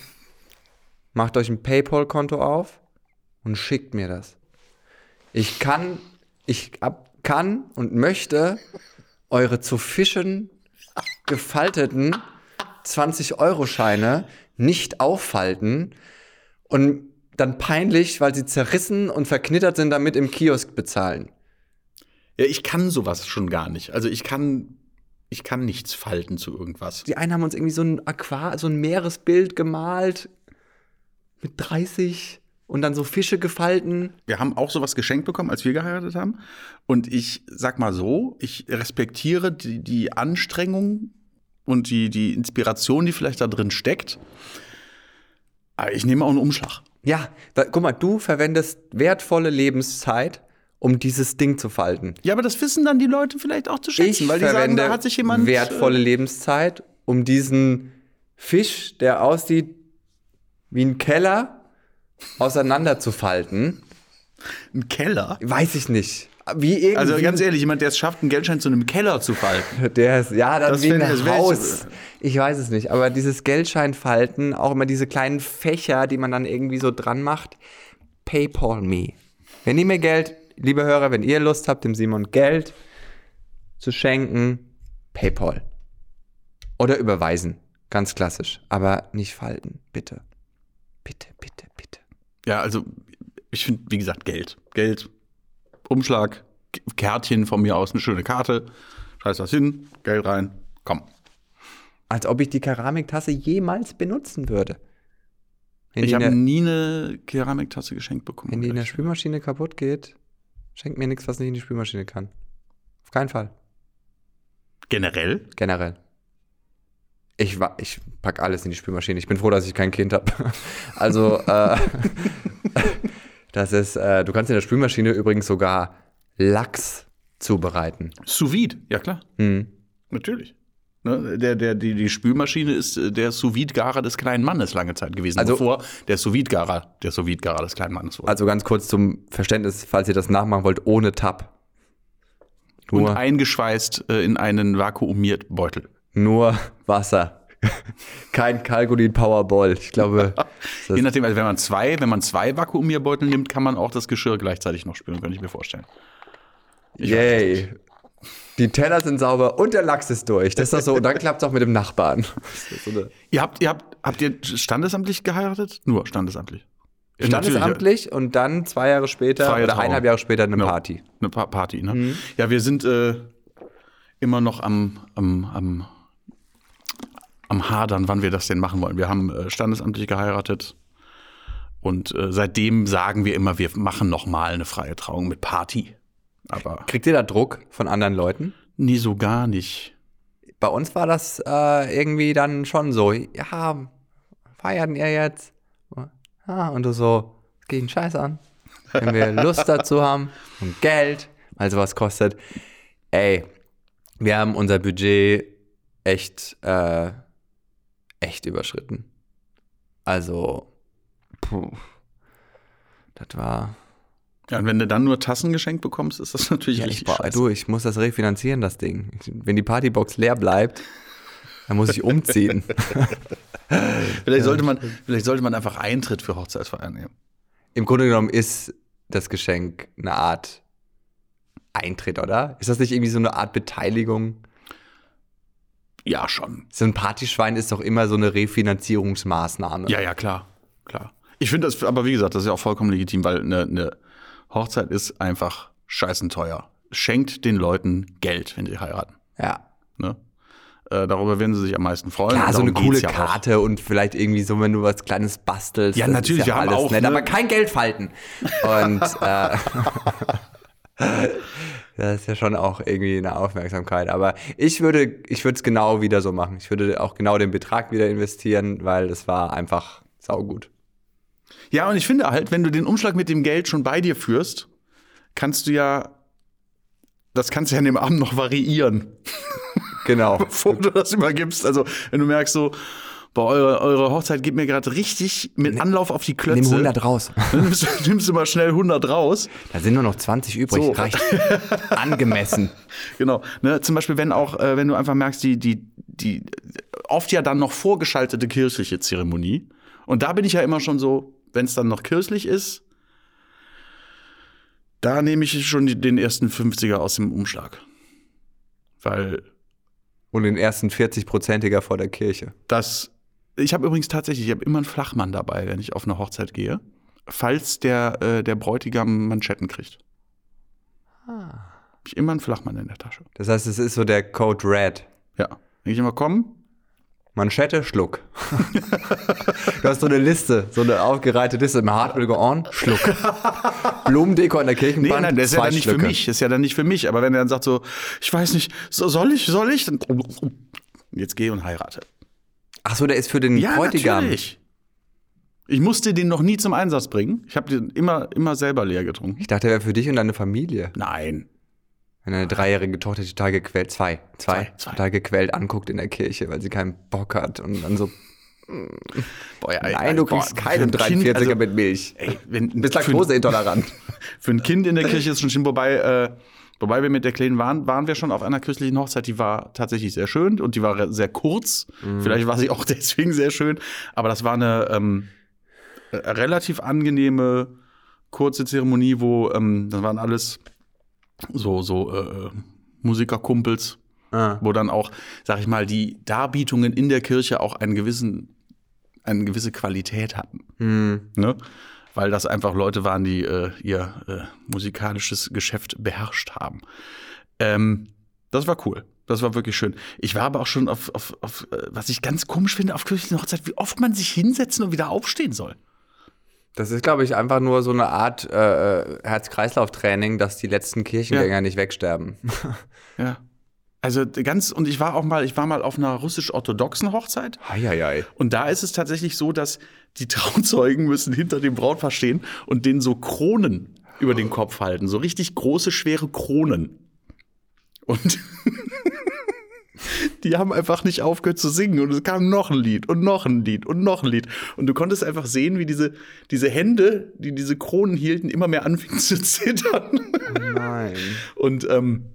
B: Macht euch ein PayPal-Konto auf und schickt mir das. Ich kann, ich ab, kann und möchte eure zu Fischen gefalteten 20-Euro-Scheine nicht auffalten und dann peinlich, weil sie zerrissen und verknittert sind, damit im Kiosk bezahlen.
A: Ja, ich kann sowas schon gar nicht. Also ich kann, ich kann nichts falten zu irgendwas.
B: Die einen haben uns irgendwie so ein Aquar, so ein Meeresbild gemalt mit 30 und dann so Fische gefalten.
A: Wir haben auch sowas geschenkt bekommen, als wir geheiratet haben. Und ich sag mal so, ich respektiere die, die Anstrengung und die, die Inspiration, die vielleicht da drin steckt. Aber ich nehme auch einen Umschlag.
B: Ja, da, guck mal, du verwendest wertvolle Lebenszeit, um dieses Ding zu falten.
A: Ja, aber das wissen dann die Leute vielleicht auch zu schätzen,
B: Ich
A: weil die sagen,
B: verwende
A: da hat sich jemand.
B: wertvolle Lebenszeit, um diesen Fisch, der aussieht wie ein Keller, auseinanderzufalten.
A: Äh, ein Keller.
B: Weiß ich nicht. Wie irgendwie.
A: Also ganz ehrlich, jemand, der es schafft, einen Geldschein zu einem Keller zu falten. [LAUGHS]
B: Der ist, ja, dann
A: Das wär ich-
B: Haus. Ich weiß es nicht, aber dieses Geldscheinfalten, auch immer diese kleinen Fächer, die man dann irgendwie so dran macht. Paypal me. Wenn ihr mir Geld, liebe Hörer, wenn ihr Lust habt, dem Simon Geld zu schenken, Paypal. Oder überweisen. Ganz klassisch. Aber nicht falten, bitte. Bitte, bitte, bitte.
A: Ja, also ich finde, wie gesagt, Geld. Geld, Umschlag, Kärtchen von mir aus, eine schöne Karte. Scheiß was hin, Geld rein, komm.
B: Als ob ich die Keramiktasse jemals benutzen würde. Wenn
A: Ich habe nie eine Keramiktasse geschenkt bekommen.
B: Wenn die in der Spülmaschine kaputt geht, schenkt mir nichts, was nicht in die Spülmaschine kann. Auf keinen Fall.
A: Generell?
B: Generell. Ich, ich pack alles in die Spülmaschine. Ich bin froh, dass ich kein Kind habe. [LAUGHS] Also, äh, [LAUGHS] das ist, äh, du kannst in der Spülmaschine übrigens sogar Lachs zubereiten.
A: Sous vide, ja klar.
B: Hm.
A: Natürlich. Ne, der, der, die, die Spülmaschine ist äh, der sous garer des kleinen Mannes lange Zeit gewesen,
B: Also-
A: bevor der sous garer der sous garer des kleinen Mannes wurde.
B: Also ganz kurz zum Verständnis, falls ihr das nachmachen wollt, ohne Tab.
A: Und
B: Nur,
A: eingeschweißt äh, in einen vakuumiert Beutel.
B: nur Wasser. [LAUGHS] Kein Kalkulin Powerball. Ich glaube, [LAUGHS]
A: Je nachdem, also wenn man zwei, wenn man zwei Vakuumierbeutel nimmt, kann man auch das Geschirr gleichzeitig noch spülen, könnte ich mir vorstellen. Ich
B: Yay. Die Teller sind sauber und der Lachs ist durch. Das ist doch so. Und dann [LAUGHS] klappt es auch mit dem Nachbarn. So
A: Ihr habt, ihr habt, habt ihr standesamtlich geheiratet? Nur standesamtlich. Ja,
B: Standesamtlich und dann zwei Jahre später
A: Freie
B: oder
A: Trauung.
B: eineinhalb Jahre später eine
A: Genau.
B: Party.
A: Eine pa Party, ne?
B: Mhm.
A: Ja, wir sind äh, immer noch am, am, am, am Hadern, wann wir das denn machen wollen. Wir haben äh, standesamtlich geheiratet. Und äh, seitdem sagen wir immer, wir machen noch mal eine freie Trauung mit Party. Aber
B: Kriegt ihr da Druck von anderen Leuten?
A: nie so gar nicht.
B: Bei uns war das äh, irgendwie dann schon so, ja, feiern ihr jetzt? Ja, und du so, geht einen Scheiß an. Wenn wir [LAUGHS] Lust dazu haben und Geld, weil sowas kostet. Ey, wir haben unser Budget echt, äh, echt überschritten. Also, puh, das war.
A: Ja, und wenn du dann nur Tassen geschenkt bekommst, ist das [LAUGHS] natürlich
B: Ja, ich,
A: richtig
B: boah,
A: scheiße.
B: du, ich muss das refinanzieren, das Ding. Wenn die Partybox leer bleibt, dann muss ich umziehen. [LAUGHS]
A: Vielleicht sollte man, vielleicht sollte man einfach Eintritt für Hochzeitsfeiern nehmen.
B: Im Grunde genommen ist das Geschenk eine Art Eintritt, oder? Ist das nicht irgendwie so eine Art Beteiligung?
A: Ja, schon.
B: So ein Partyschwein ist doch immer so eine Refinanzierungsmaßnahme.
A: Ja, ja, klar, klar. Ich finde das, aber wie gesagt, das ist ja auch vollkommen legitim, weil eine, eine Hochzeit ist einfach scheißen teuer. Schenkt den Leuten Geld, wenn sie heiraten.
B: ja.
A: Ne? Äh, darüber werden sie sich am meisten freuen.
B: Klar, so eine coole
A: ja auch.
B: Karte und vielleicht irgendwie so, wenn du was Kleines bastelst.
A: Ja, natürlich,
B: ja
A: wir haben
B: alles
A: auch,
B: nett,
A: ne?
B: aber kein Geld falten. Und äh, [LAUGHS] [LAUGHS] das ist ja schon auch irgendwie eine Aufmerksamkeit. Aber ich würde, ich würde es genau wieder so machen. Ich würde auch genau den Betrag wieder investieren, weil das war einfach saugut.
A: Ja, und ich finde halt, wenn du den Umschlag mit dem Geld schon bei dir führst, kannst du ja, das kannst du ja an dem Abend noch variieren,
B: Genau. [LAUGHS]
A: bevor du das übergibst. Also, wenn du merkst so, bei eure, eure Hochzeit geht mir gerade richtig mit Anlauf auf die Klötze.
B: Nimm 100 raus. [LAUGHS]
A: Nimmst, du- nimmst du mal schnell 100 raus.
B: Da sind nur noch 20 übrig.
A: So.
B: Reicht [LAUGHS] angemessen.
A: Genau. Ne, zum Beispiel, wenn auch, äh, wenn du einfach merkst, die, die, die, oft ja dann noch vorgeschaltete kirchliche Zeremonie. Und da bin ich ja immer schon so, wenn es dann noch kirchlich ist, da nehme ich schon den ersten 50er aus dem Umschlag. Weil
B: Und den ersten 40-Prozentiger vor der Kirche.
A: das, ich habe übrigens tatsächlich, ich habe immer einen Flachmann dabei, wenn ich auf eine Hochzeit gehe, falls der, äh, der Bräutigam Manschetten kriegt. Hab ich immer einen Flachmann in der Tasche.
B: Das heißt, es ist so der Code Red.
A: Ja. Wenn ich immer komme,
B: Manschette, Schluck. du hast so eine Liste, so eine aufgereihte Liste. Im Hartwell go on, Schluck. Blumendeko an der
A: Nee,
B: Kirchenbank,
A: nein, das ist ja dann nicht
B: Schlücke.
A: für mich. Das ist ja dann nicht für mich. Aber wenn er dann sagt so, ich weiß nicht, so, soll ich, soll ich? Dann jetzt geh und heirate.
B: Ach so, der ist für den
A: Ja,
B: Bräutigam.
A: natürlich. Ich musste den noch nie zum Einsatz bringen. Ich habe den immer, immer selber leer getrunken.
B: Ich dachte, er wäre für dich und deine Familie.
A: Nein.
B: Wenn deine dreijährige Tochter total gequält, zwei, zwei,
A: Zwei, zwei.
B: total gequält anguckt in der Kirche, weil sie keinen Bock hat und dann so, [LAUGHS]
A: Boah, ja,
B: nein, du kriegst
A: boah,
B: keinen
A: für ein Kind,
B: 43er
A: also,
B: mit Milch.
A: ey, wenn,
B: Du bist
A: für,
B: laktoseintolerant. [LAUGHS]
A: für ein Kind in der Kirche ist schon schlimm. Wobei, äh, wobei wir mit der Kleinen waren, waren wir schon auf einer kirchlichen Hochzeit. Die war tatsächlich sehr schön und die war sehr kurz. Vielleicht war sie auch [LAUGHS] deswegen sehr schön. Aber das war eine ähm, äh, relativ angenehme, kurze Zeremonie, wo ähm, das waren alles so, so äh, Musikerkumpels,
B: Ah.
A: wo dann auch, sag ich mal, die Darbietungen in der Kirche auch einen gewissen, eine gewisse Qualität hatten.
B: Hm.
A: Ne? Weil das einfach Leute waren, die äh, ihr äh, musikalisches Geschäft beherrscht haben. Ähm, das war cool. Das war wirklich schön. Ich war aber auch schon auf, auf, auf äh, was ich ganz komisch finde, auf kirchlichen Hochzeit, wie oft man sich hinsetzen und wieder aufstehen soll.
B: Das ist, glaube ich, einfach nur so eine Art äh, Herz-Kreislauf-Training, dass die letzten Kirchengänger nicht wegsterben. [LAUGHS]
A: Ja. Also ganz, und ich war auch mal, ich war mal auf einer russisch-orthodoxen Hochzeit.
B: Eieiei.
A: Und da ist es tatsächlich so, dass die Trauzeugen müssen hinter dem Brautpaar stehen und denen so Kronen über den Kopf halten. So richtig große, schwere Kronen. Und [LAUGHS] die haben einfach nicht aufgehört zu singen. Und es kam noch ein Lied und noch ein Lied und noch ein Lied. Und du konntest einfach sehen, wie diese, diese Hände, die diese Kronen hielten, immer mehr anfingen [LAUGHS] zu zittern.
B: Nein.
A: Und ähm,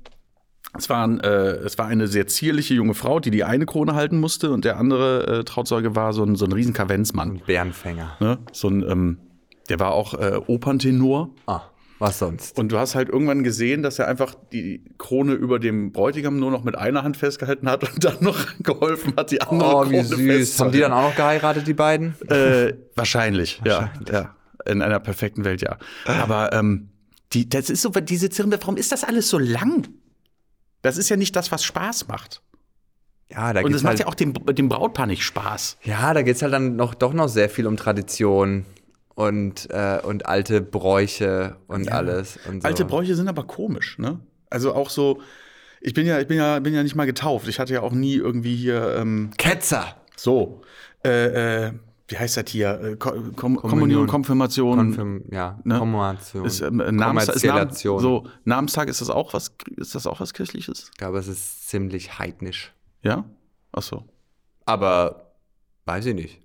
A: es, waren, äh, es war eine sehr zierliche junge Frau, die die eine Krone halten musste und der andere äh, Trauzeuge war so ein, so ein riesen Kavenzmann.
B: Bärenfänger.
A: Ne? So ein, ähm, der war auch äh, Operntenor.
B: Ah, was sonst?
A: Und du hast halt irgendwann gesehen, dass er einfach die Krone über dem Bräutigam nur noch mit einer Hand festgehalten hat und dann noch [LAUGHS] geholfen hat, die andere
B: Oh, wie
A: Krone
B: süß. Haben die dann
A: festzuhalten.
B: auch noch geheiratet, die beiden?
A: Äh, wahrscheinlich, ja, ja. In einer perfekten Welt, ja. Aber ähm, die, das ist so, diese Zeremonie, warum ist das alles so lang? Das ist ja nicht das, was Spaß macht.
B: Ja, da
A: Und das macht
B: halt,
A: ja auch dem, dem Brautpaar nicht Spaß.
B: ja, da geht's halt dann noch, doch noch sehr viel um Tradition und, äh, und alte Bräuche und alles. Und so.
A: Alte Bräuche sind aber komisch, ne? Also auch so, ich bin ja, ich bin ja, bin ja nicht mal getauft. Ich hatte ja auch nie irgendwie hier ähm,
B: Ketzer!
A: so. Äh, äh, wie heißt das hier? Äh, Ko Kom Kommunion, Konfirmation.
B: Konfirm, ja,
A: Ne?
B: Konfirmation.
A: ist, ähm, Namenstag, ist Nam so, Namenstag, ist das auch was, ist das auch was Kirchliches?
B: Ich glaube, es ist ziemlich heidnisch.
A: Ja? Ach so.
B: Aber weiß ich nicht.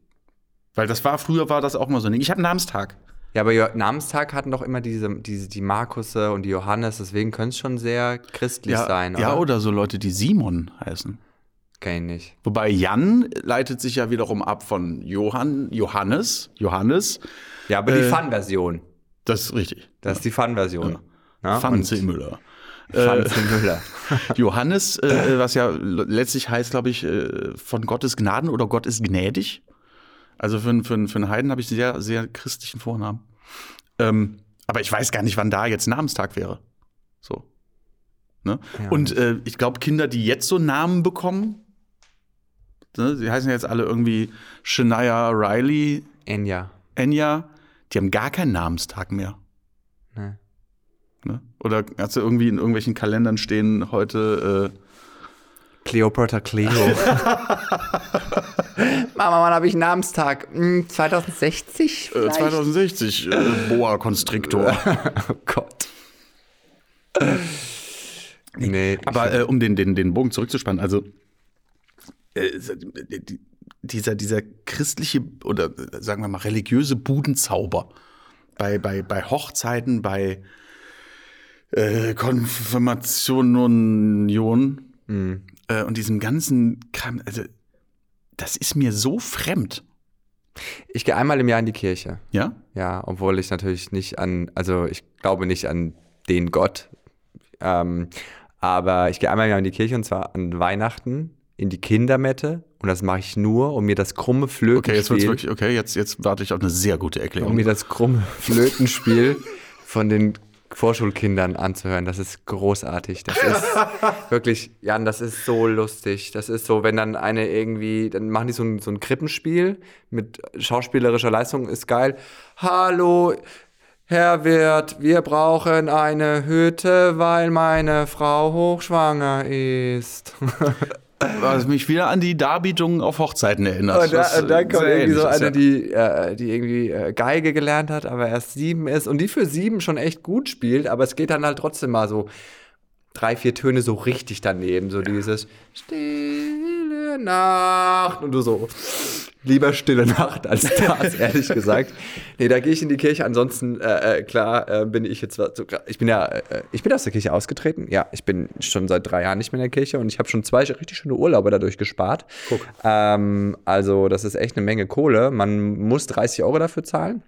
A: Weil das war, früher war das auch mal so ein Ding. Ich habe Namenstag.
B: Ja, aber Jo- Namenstag hatten doch immer diese, diese die Markusse und die Johannes, deswegen könnte es schon sehr christlich
A: Ja,
B: sein, oder?
A: ja, oder so Leute, die Simon heißen.
B: Kenn ich nicht.
A: Wobei Jan leitet sich ja wiederum ab von Johann, Johannes, Johannes.
B: Ja, aber die
A: Äh,
B: Fun-Version.
A: Das ist richtig.
B: Das ist die Fun-Version. Ja.
A: Franz
B: und
A: Müller.
B: Franz Müller. [LAUGHS]
A: Johannes, äh, was ja letztlich heißt, glaube ich, äh, von Gottes Gnaden oder Gott ist gnädig. Also für, einen- für, für einen Heiden habe ich einen sehr, sehr christlichen Vornamen. Ähm, aber ich weiß gar nicht, wann da jetzt Namenstag wäre. So. Ne?
B: Ja.
A: Und äh, ich glaube, Kinder, die jetzt so Namen bekommen, ne, die heißen ja jetzt alle irgendwie Shania Riley,
B: Enya.
A: Enya, die haben gar keinen Namenstag mehr.
B: Ne.
A: Ne? Oder hast du irgendwie in irgendwelchen Kalendern stehen heute äh,
B: Cleopatra Cleo. [LAUGHS] [LAUGHS] Mama, wann habe ich Namenstag? Hm, 2060?
A: äh,
B: vielleicht?
A: 2060 äh, Boa Constrictor. [LAUGHS]
B: Oh Gott. nee,
A: Aber äh, um den, den, den Bogen zurückzuspannen, also äh, die- dieser, dieser christliche oder sagen wir mal religiöse Budenzauber bei, bei, bei Hochzeiten, bei äh, Konfirmationen Union,
B: Mhm.
A: äh, und diesem ganzen Kram, also das ist mir so fremd.
B: ich gehe einmal im Jahr in die Kirche.
A: Ja?
B: Ja, obwohl ich natürlich nicht an, also ich glaube nicht an den Gott. Ähm, aber ich gehe einmal im Jahr in die Kirche und zwar an Weihnachten in die Kindermette. Und das mache ich nur, um mir das krumme Flötenspiel,
A: Okay, jetzt wird's wirklich, okay, jetzt, jetzt warte ich auf eine sehr gute Erklärung.
B: um mir das krumme Flötenspiel von den Vorschulkindern anzuhören. Das ist großartig. Das ist [LAUGHS] wirklich, Jan, das ist so lustig. Das ist so, wenn dann eine irgendwie, dann machen die so ein, so ein Krippenspiel mit schauspielerischer Leistung, ist geil. Hallo, Herr Wirt, wir brauchen eine Hütte, weil meine Frau hochschwanger ist. [LAUGHS]
A: Was mich wieder an die Darbietungen auf Hochzeiten erinnert.
B: Und, da,
A: Was,
B: und dann kommt irgendwie so eine,
A: ja.
B: die, äh, die irgendwie äh, Geige gelernt hat, aber erst sieben ist und die für sieben schon echt gut spielt, aber es geht dann halt trotzdem mal so drei, vier Töne so richtig daneben. So dieses Stille Nacht und du so. Lieber Stille Nacht als das, [LAUGHS] ehrlich gesagt. Nee, da gehe ich in die Kirche. Ansonsten, äh, äh, klar, äh, bin ich jetzt, so, ich bin ja, äh, ich bin aus der Kirche ausgetreten. Ja, ich bin schon seit drei Jahren nicht mehr in der Kirche und ich habe schon zwei richtig schöne Urlaube dadurch gespart.
A: Guck.
B: Ähm, also, das ist echt eine Menge Kohle. Man muss 30 Euro dafür zahlen.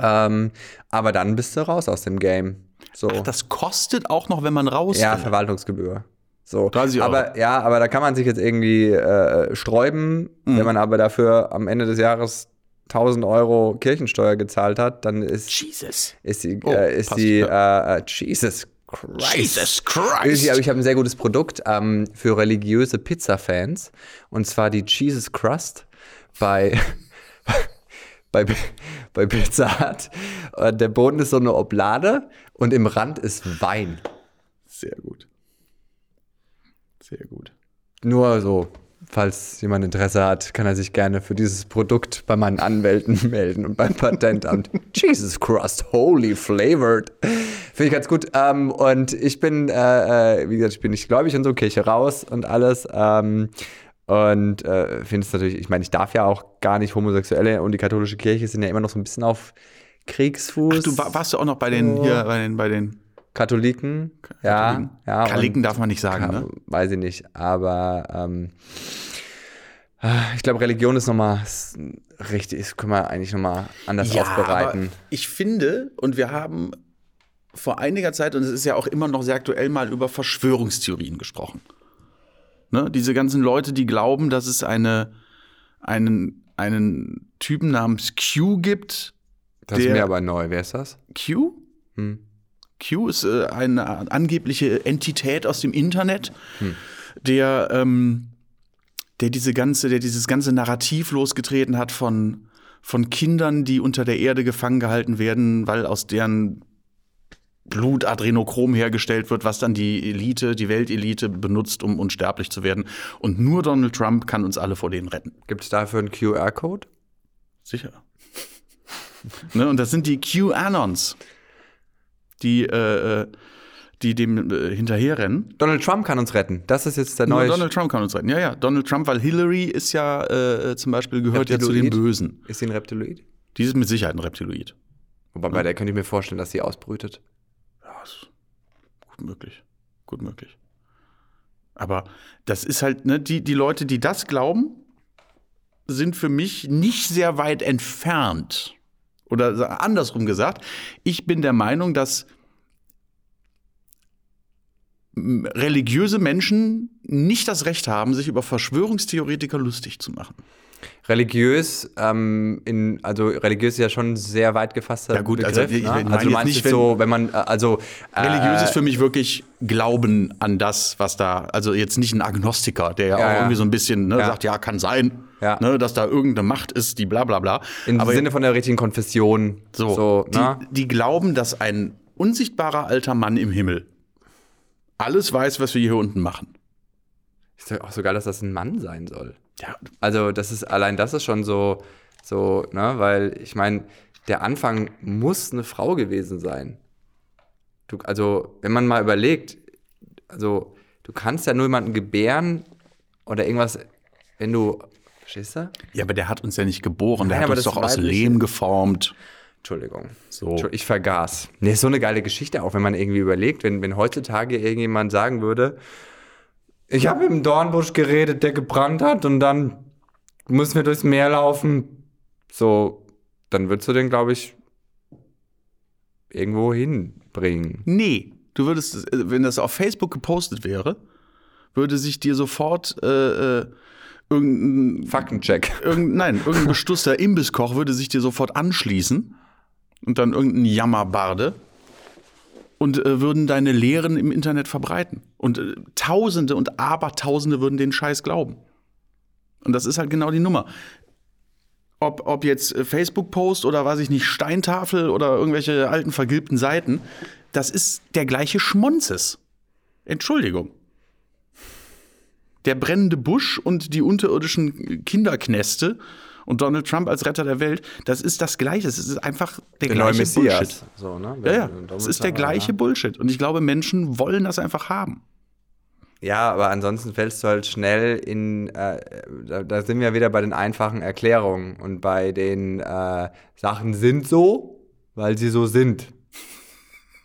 B: Ähm, aber dann bist du raus aus dem Game. So.
A: Ach, das kostet auch noch, wenn man raus
B: Ja. Verwaltungsgebühr. So.
A: 30 Euro.
B: Aber ja, aber da kann man sich jetzt irgendwie äh, sträuben,
A: Mhm.
B: wenn man aber dafür am Ende des Jahres 1000 Euro Kirchensteuer gezahlt hat, dann ist,
A: Jesus.
B: ist die,
A: Oh,
B: äh, ist die äh, äh, Jesus Christ.
A: Jesus
B: Ich,
A: Christ.
B: aber ich habe ein sehr gutes Produkt ähm, für religiöse Pizza-Fans. Und zwar die Jesus Crust bei, [LAUGHS] bei, bei Pizza Hut. Der Boden ist so eine Oblade und im Rand ist Wein.
A: Sehr gut. Sehr gut.
B: Nur so, falls jemand Interesse hat, kann er sich gerne für dieses Produkt bei meinen Anwälten [LAUGHS] melden und beim Patentamt. [LAUGHS] Jesus Crust, holy flavored. Finde ich ganz gut. Ähm, und ich bin, äh, äh, wie gesagt, ich bin nicht gläubig in so Kirche raus und alles. Ähm, und äh, finde es natürlich, ich meine, ich darf ja auch gar nicht Homosexuelle und die katholische Kirche sind ja immer noch so ein bisschen auf Kriegsfuß.
A: Ach, du wa- warst du auch noch bei den hier, bei den, bei den
B: Katholiken.
A: Katholiken?
B: Ja, ja.
A: Katholiken darf man nicht sagen,
B: ja,
A: ne?
B: Weiß ich nicht, aber ähm, äh, ich glaube, Religion ist nochmal richtig, das können wir eigentlich nochmal anders aufbereiten.
A: Aber ich finde, und wir haben vor einiger Zeit, und es ist ja auch immer noch sehr aktuell, mal über Verschwörungstheorien gesprochen. Ne? Diese ganzen Leute, die glauben, dass es eine, einen, einen Typen namens Q gibt.
B: Das ist mir aber neu. Wer ist das?
A: Q?
B: Hm.
A: Q ist äh, eine angebliche Entität aus dem Internet, der, ähm, der diese ganze, der dieses ganze Narrativ losgetreten hat von, von Kindern, die unter der Erde gefangen gehalten werden, weil aus deren Blut Adrenochrom hergestellt wird, was dann die Elite, die Weltelite benutzt, um unsterblich zu werden. Und nur Donald Trump kann uns alle vor denen retten.
B: Gibt es dafür einen QR-Code?
A: Sicher. [LAUGHS] ne, und das sind die QAnons, die, äh, äh, die dem äh, hinterherrennen.
B: Donald Trump kann uns retten. Das ist jetzt der
A: Nur
B: neue.
A: Donald Trump kann uns retten. Ja, ja, Donald Trump, weil Hillary ist ja äh, zum Beispiel gehört ja zu den
B: Reptiloid?
A: Bösen.
B: ist sie ein Reptiloid?
A: Die ist mit Sicherheit ein Reptiloid.
B: Wobei bei der könnte ich mir vorstellen, dass sie ausbrütet.
A: Ja, ist gut möglich. Gut möglich. Aber das ist halt, ne, die, die Leute, die das glauben, sind für mich nicht sehr weit entfernt. Oder andersrum gesagt, ich bin der Meinung, dass religiöse Menschen nicht das Recht haben, sich über Verschwörungstheoretiker lustig zu machen.
B: Religiös, ähm, in, also religiös ist ja schon ein sehr weit gefasster
A: Ja, gut,
B: Begriff.
A: also ich
B: ne? also meinst
A: nicht, wenn-
B: so, wenn man, äh, also äh,
A: Religiös ist für mich wirklich Glauben an das, was da, also jetzt nicht ein Agnostiker, der ja, auch
B: ja.
A: irgendwie so ein bisschen ne,
B: Ja.
A: sagt, ja, kann sein, ne, dass da irgendeine Macht ist, die bla bla bla.
B: im
A: Aber
B: Sinne von der richtigen Konfession.
A: so,
B: so ne?
A: die, die glauben, dass ein unsichtbarer alter Mann im Himmel alles weiß, was wir hier unten machen.
B: Ist ja auch so geil, dass das ein Mann sein soll.
A: Ja,
B: Also, das ist, allein das ist schon so, so, ne, weil ich meine, der Anfang muss eine Frau gewesen sein. Du, also, wenn man mal überlegt, also, du kannst ja nur jemanden gebären oder irgendwas, wenn du, verstehst du?
A: ja, aber der hat uns ja nicht geboren, der
B: Nein,
A: hat uns doch aus Lehm geformt.
B: Entschuldigung.
A: So.
B: Ich vergaß. Nee, ist so eine geile Geschichte, auch wenn man irgendwie überlegt, wenn, wenn heutzutage irgendjemand sagen würde, ich habe im Dornbusch geredet, der gebrannt hat und dann müssen wir durchs Meer laufen. So, dann würdest du den, glaube ich, irgendwo hinbringen.
A: Nee, du würdest, äh, wenn das auf Facebook gepostet wäre, würde sich dir sofort äh, äh, irgendein
B: Faktencheck. [LAUGHS]
A: Irgend, nein, irgendein [LAUGHS] bestusster Imbisskoch würde sich dir sofort anschließen und dann irgendein Jammerbarde und äh, würden deine Lehren im Internet verbreiten. Und äh, Tausende und Abertausende würden den Scheiß glauben. Und das ist halt genau die Nummer. Ob, ob jetzt äh, Facebook-Post oder weiß ich nicht, Steintafel oder irgendwelche alten vergilbten Seiten, das ist der gleiche Schmonzes. Entschuldigung. Der brennende Busch und die unterirdischen Kinderknäste und Donald Trump als Retter der Welt, das ist das Gleiche. Es ist einfach der,
B: Der
A: gleiche Bullshit.
B: Messias. So, ne?
A: Ja, ja. Es ist der gleiche Bullshit. Und ich glaube, Menschen wollen das einfach haben.
B: Ja, aber ansonsten fällst du halt schnell in, äh, da, da sind wir wieder bei den einfachen Erklärungen und bei den äh, Sachen sind so, weil sie so sind.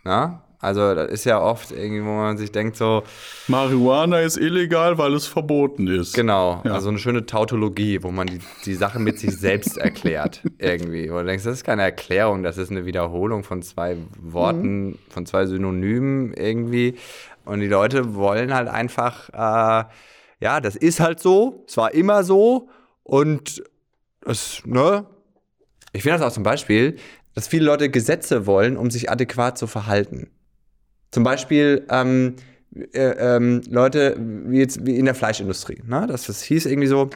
B: Na? Also das ist ja oft irgendwie, wo man sich denkt so,
A: Marihuana ist illegal, weil es verboten ist.
B: genau,
A: Ja.
B: also eine schöne Tautologie, wo man die, die Sachen mit sich selbst [LAUGHS] erklärt irgendwie. Wo du denkst, das ist keine Erklärung, das ist eine Wiederholung von zwei Worten, von zwei Synonymen irgendwie. Und die Leute wollen halt einfach, äh, ja, das ist halt so, es war immer so und das, ne? Ich finde das auch zum Beispiel, dass viele Leute Gesetze wollen, um sich adäquat zu verhalten. Zum Beispiel ähm, äh, ähm, Leute wie jetzt wie in der Fleischindustrie. Ne? Das, das hieß irgendwie so,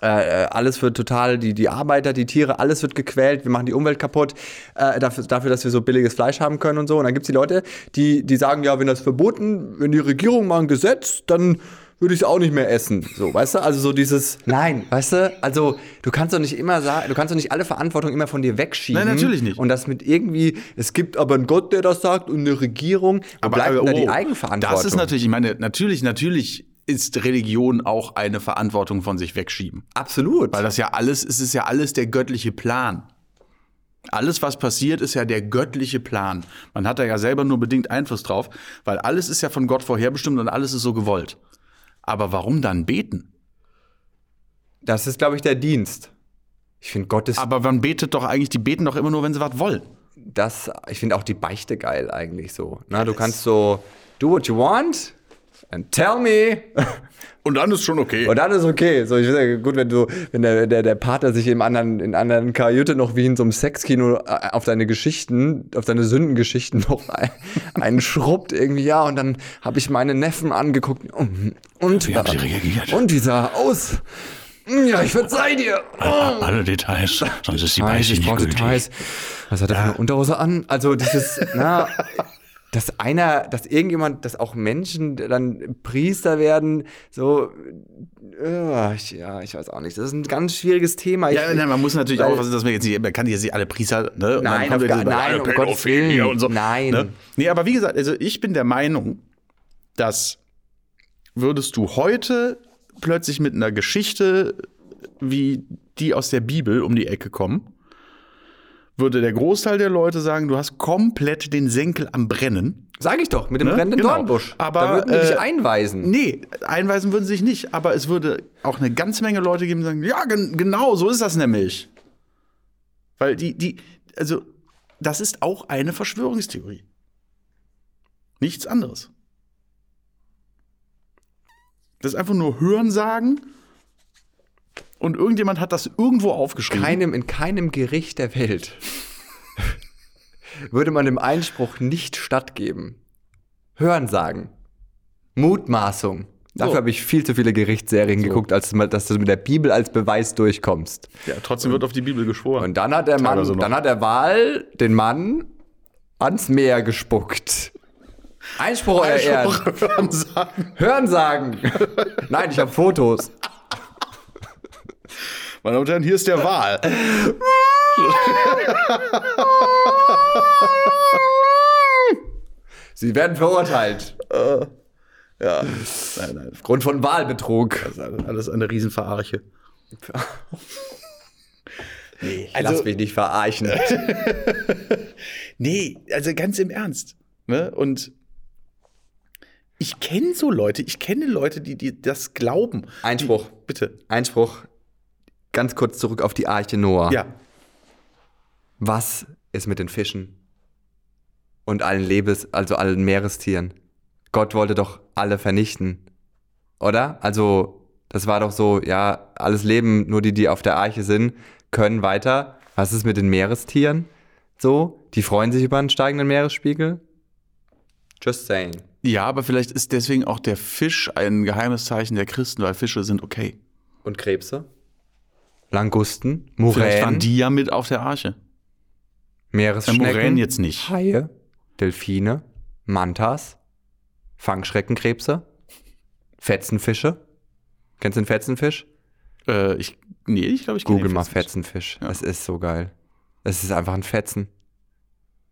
B: äh, äh, alles wird total, die, die Arbeiter, die Tiere, alles wird gequält, wir machen die Umwelt kaputt, äh, dafür, dafür, dass wir so billiges Fleisch haben können und so. Und dann gibt es die Leute, die, die sagen, ja, wenn das verboten, wenn die Regierung mal ein Gesetz, dann würde ich es auch nicht mehr essen. So, weißt du? Also so dieses, nein, weißt du? Also du kannst doch nicht immer sagen, du kannst doch nicht alle Verantwortung immer von dir wegschieben.
A: Nein, natürlich nicht.
B: Und das mit irgendwie, es gibt aber einen Gott, der das sagt und eine Regierung. Wo bleibt denn da die
A: oh,
B: Eigenverantwortung?
A: Das ist natürlich, ich meine, natürlich, natürlich ist Religion auch eine Verantwortung von sich wegschieben.
B: Absolut.
A: Weil das ja alles, es ist ja alles der göttliche Plan. Alles, was passiert, ist ja der göttliche Plan. Man hat da ja selber nur bedingt Einfluss drauf, weil alles ist ja von Gott vorherbestimmt und alles ist so gewollt. Aber warum dann beten?
B: Das ist, glaube ich, der Dienst. Ich finde Gottes,
A: Aber man betet doch eigentlich, die beten doch immer nur, wenn sie was wollen.
B: das, ich finde auch die Beichte geil eigentlich so. Na, du kannst so, do what you want and tell me. [LAUGHS]
A: Und dann ist schon okay.
B: Und dann ist okay. So, ich finde gut, wenn du, wenn der, der, der Pater sich im anderen, in anderen Kajüte noch wie in so einem Sexkino äh, auf deine Geschichten, auf deine Sündengeschichten [LAUGHS] noch ein, einen schrubbt irgendwie, ja, und dann habe ich meine Neffen angeguckt und, und, und wie sah er aus? Ja, ich verzeih dir.
A: Alle Details, sonst ist die
B: Details,
A: Beichte
B: ich
A: nicht
B: brauche
A: gültig.
B: Details. Was hat er für eine Unterhose an? Also dieses, na, [LAUGHS] dass einer, dass irgendjemand, dass auch Menschen dann Priester werden, so, äh, ich, ja, ich weiß auch nicht. Das ist ein ganz schwieriges Thema. Ich,
A: Ja, nein, man muss natürlich
B: Weil-
A: aufpassen, dass man jetzt nicht, man kann jetzt nicht alle Priester, ne?
B: Nein, auf
A: ja
B: gar- nein, um Gottes Willen.
A: und so.
B: Nein.
A: Ne? Nee, aber wie gesagt, also ich bin der Meinung, dass würdest du heute plötzlich mit einer Geschichte wie die aus der Bibel um die Ecke kommen, würde der Großteil der Leute sagen, du hast komplett den Senkel am Brennen.
B: Sag ich doch, mit dem
A: Ne?
B: brennenden
A: Genau.
B: Dornbusch.
A: Aber,
B: da würden die dich
A: äh,
B: einweisen.
A: Nee, einweisen würden sie sich nicht, aber es würde auch eine ganze Menge Leute geben, die sagen, ja, gen genau, so ist das nämlich. Weil die, die, also, das ist auch eine Verschwörungstheorie. Nichts anderes. Das ist einfach nur Hörensagen und irgendjemand hat das irgendwo aufgeschrieben.
B: keinem, in keinem Gericht der Welt [LAUGHS] würde man dem Einspruch nicht stattgeben. Hörensagen. Mutmaßung. Dafür
A: So.
B: habe ich viel zu viele Gerichtsserien geguckt, als dass du mit der Bibel als Beweis durchkommst.
A: ja, trotzdem wird auf die Bibel geschworen.
B: Und dann hat der Mann,
A: noch.
B: dann hat der Wal den Mann ans Meer gespuckt. Einspruch.
A: Einspruch, [LAUGHS] Hörensagen.
B: Hörensagen. Nein, ich habe Fotos.
A: Meine Damen und Herren, hier ist der Wahl. [LAUGHS]
B: Sie werden verurteilt.
A: Ja, nein, nein.
B: Aufgrund von Wahlbetrug.
A: Das ist alles- eine Riesenverarche. [LAUGHS] Nee,
B: Lass mich nicht verarschen. [LAUGHS]
A: nee, also ganz im Ernst. Ne? Und ich kenne so Leute, ich kenne Leute, die, die das glauben.
B: Einspruch.
A: Die, bitte.
B: Einspruch. Ganz kurz zurück auf die Arche Noah.
A: Ja.
B: Was ist mit den Fischen? Und allen Lebens, also allen Meerestieren? Gott wollte doch alle vernichten. Oder? Also, das war doch so, ja, alles Leben, nur die, die auf der Arche sind, können weiter. Was ist mit den Meerestieren? So? Die freuen sich über einen steigenden Meeresspiegel? Just saying.
A: Ja, aber vielleicht ist deswegen auch der Fisch ein geheimes Zeichen der Christen, weil Fische sind okay.
B: Und Krebse? Langusten?
A: Vielleicht waren
B: Muränen?
A: die ja mit auf der Arche. Ja,
B: Meeresschnecken?
A: Muränen jetzt nicht.
B: Haie, Delfine, Mantas, Fangschreckenkrebse, Fetzenfische. Kennst du den Fetzenfisch?
A: Äh, ich, nee, ich glaube, ich kenn
B: Google mal. Fetzenfisch.
A: Ja.
B: Es ist so geil. Es ist einfach ein Fetzen.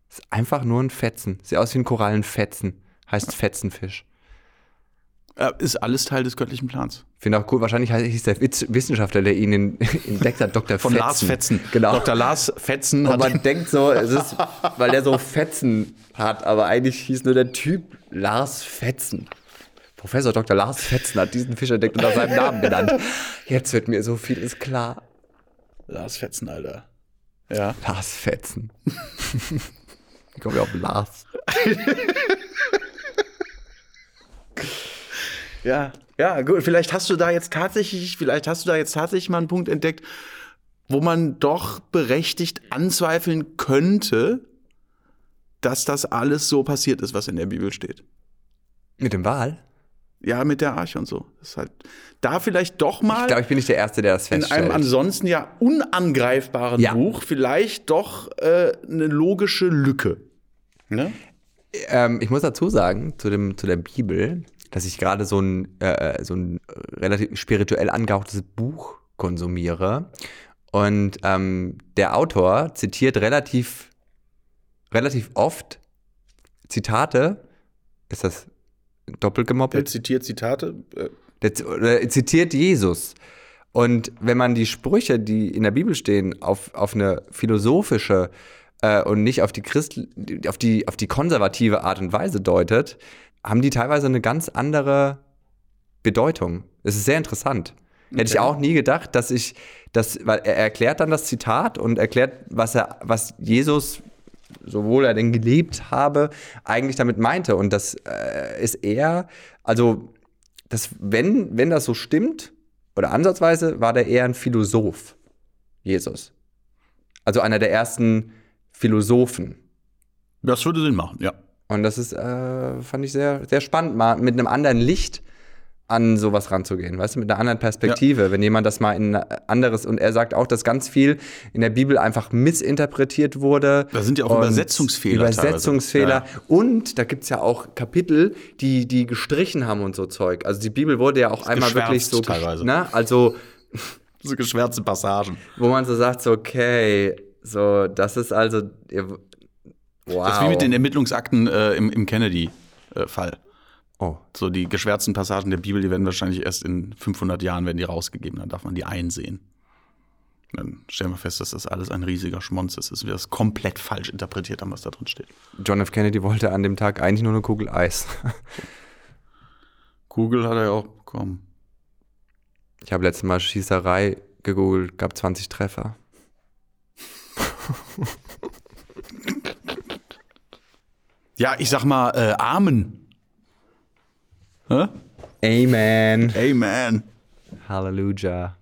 B: Es ist einfach nur ein Fetzen. Sieht aus wie ein Korallenfetzen. Heißt Fetzenfisch.
A: Äh, ist alles Teil des göttlichen Plans.
B: Finde auch cool. Wahrscheinlich hieß der Witz Wissenschaftler, der ihn in- entdeckt hat, Dr.
A: Von
B: Fetzen.
A: Lars Fetzen.
B: Genau.
A: Dr. Lars Fetzen
B: Und man denkt so, es ist, weil der so Fetzen hat, aber eigentlich hieß nur der Typ Lars Fetzen. Professor Dr. Lars Fetzen hat diesen Fisch entdeckt und nach seinem Namen benannt. Jetzt wird mir so vieles klar.
A: Lars Fetzen, Alter. Ja.
B: Lars Fetzen. Wie kommen wir auf Lars? [LAUGHS]
A: Ja, ja, gut. Vielleicht hast du da jetzt tatsächlich, vielleicht hast du da jetzt tatsächlich mal einen Punkt entdeckt, wo man doch berechtigt anzweifeln könnte, dass das alles so passiert ist, was in der Bibel steht.
B: Mit dem Wal?
A: Ja, mit der Arche und so. Das ist halt da vielleicht doch mal
B: Ich glaube, ich bin nicht der Erste, der das
A: in
B: feststellt.
A: einem ansonsten ja unangreifbaren
B: Ja.
A: Buch vielleicht doch äh, eine logische Lücke. Ne?
B: ähm, ich muss dazu sagen, zu, dem, zu der Bibel, dass ich gerade so ein, äh, so ein relativ spirituell angehauchtes Buch konsumiere. Und ähm, der Autor zitiert relativ, relativ oft Zitate. Ist das doppelt gemoppelt?
A: zitiert Zitate. Äh,
B: Der, z- oder er zitiert Jesus. Und wenn man die Sprüche, die in der Bibel stehen, auf, auf eine philosophische äh, und nicht auf die, Christ auf, die, auf die konservative Art und Weise deutet, haben die teilweise eine ganz andere Bedeutung. Es ist sehr interessant. Hätte ich auch nie gedacht, dass ich das, weil er erklärt dann das Zitat und erklärt, was er, was Jesus, sowohl er denn gelebt habe, eigentlich damit meinte. Und das äh, ist eher, also das, wenn, wenn das so stimmt, oder ansatzweise, war der eher ein Philosoph, Jesus. Also einer der ersten Philosophen.
A: das würde Sinn machen, ja.
B: Und das ist, äh, fand ich sehr, sehr spannend, mal mit einem anderen Licht an sowas ranzugehen, weißt du, mit einer anderen Perspektive, wenn jemand das mal in ein anderes und er sagt auch, dass ganz viel in der Bibel einfach missinterpretiert wurde.
A: Da sind ja auch Übersetzungsfehler
B: Übersetzungsfehler
A: teilweise.
B: und da gibt es ja auch Kapitel, die die gestrichen haben und so Zeug. Also die Bibel wurde ja auch einmal wirklich so,
A: teilweise.
B: ne, also [LAUGHS]
A: So geschwärzte Passagen.
B: wo man so sagt, so okay, so das ist also ihr, wow.
A: Das ist wie mit den Ermittlungsakten äh, im, im Kennedy-Fall.
B: oh.
A: So die geschwärzten Passagen der Bibel, die werden wahrscheinlich erst in 500 Jahren werden die rausgegeben. Dann darf man die einsehen. Dann stellen wir fest, dass das alles ein riesiger Schmonz ist, dass wir das komplett falsch interpretiert haben, was da drin steht.
B: John F. Kennedy wollte an dem Tag eigentlich nur eine Kugel Eis. [LAUGHS]
A: Google hat er ja auch bekommen.
B: Ich habe letztes Mal Schießerei gegoogelt, gab 20 Treffer. [LAUGHS]
A: Ja, ich sag mal, äh, Amen. Hä?
B: Amen.
A: Amen.
B: Hallelujah.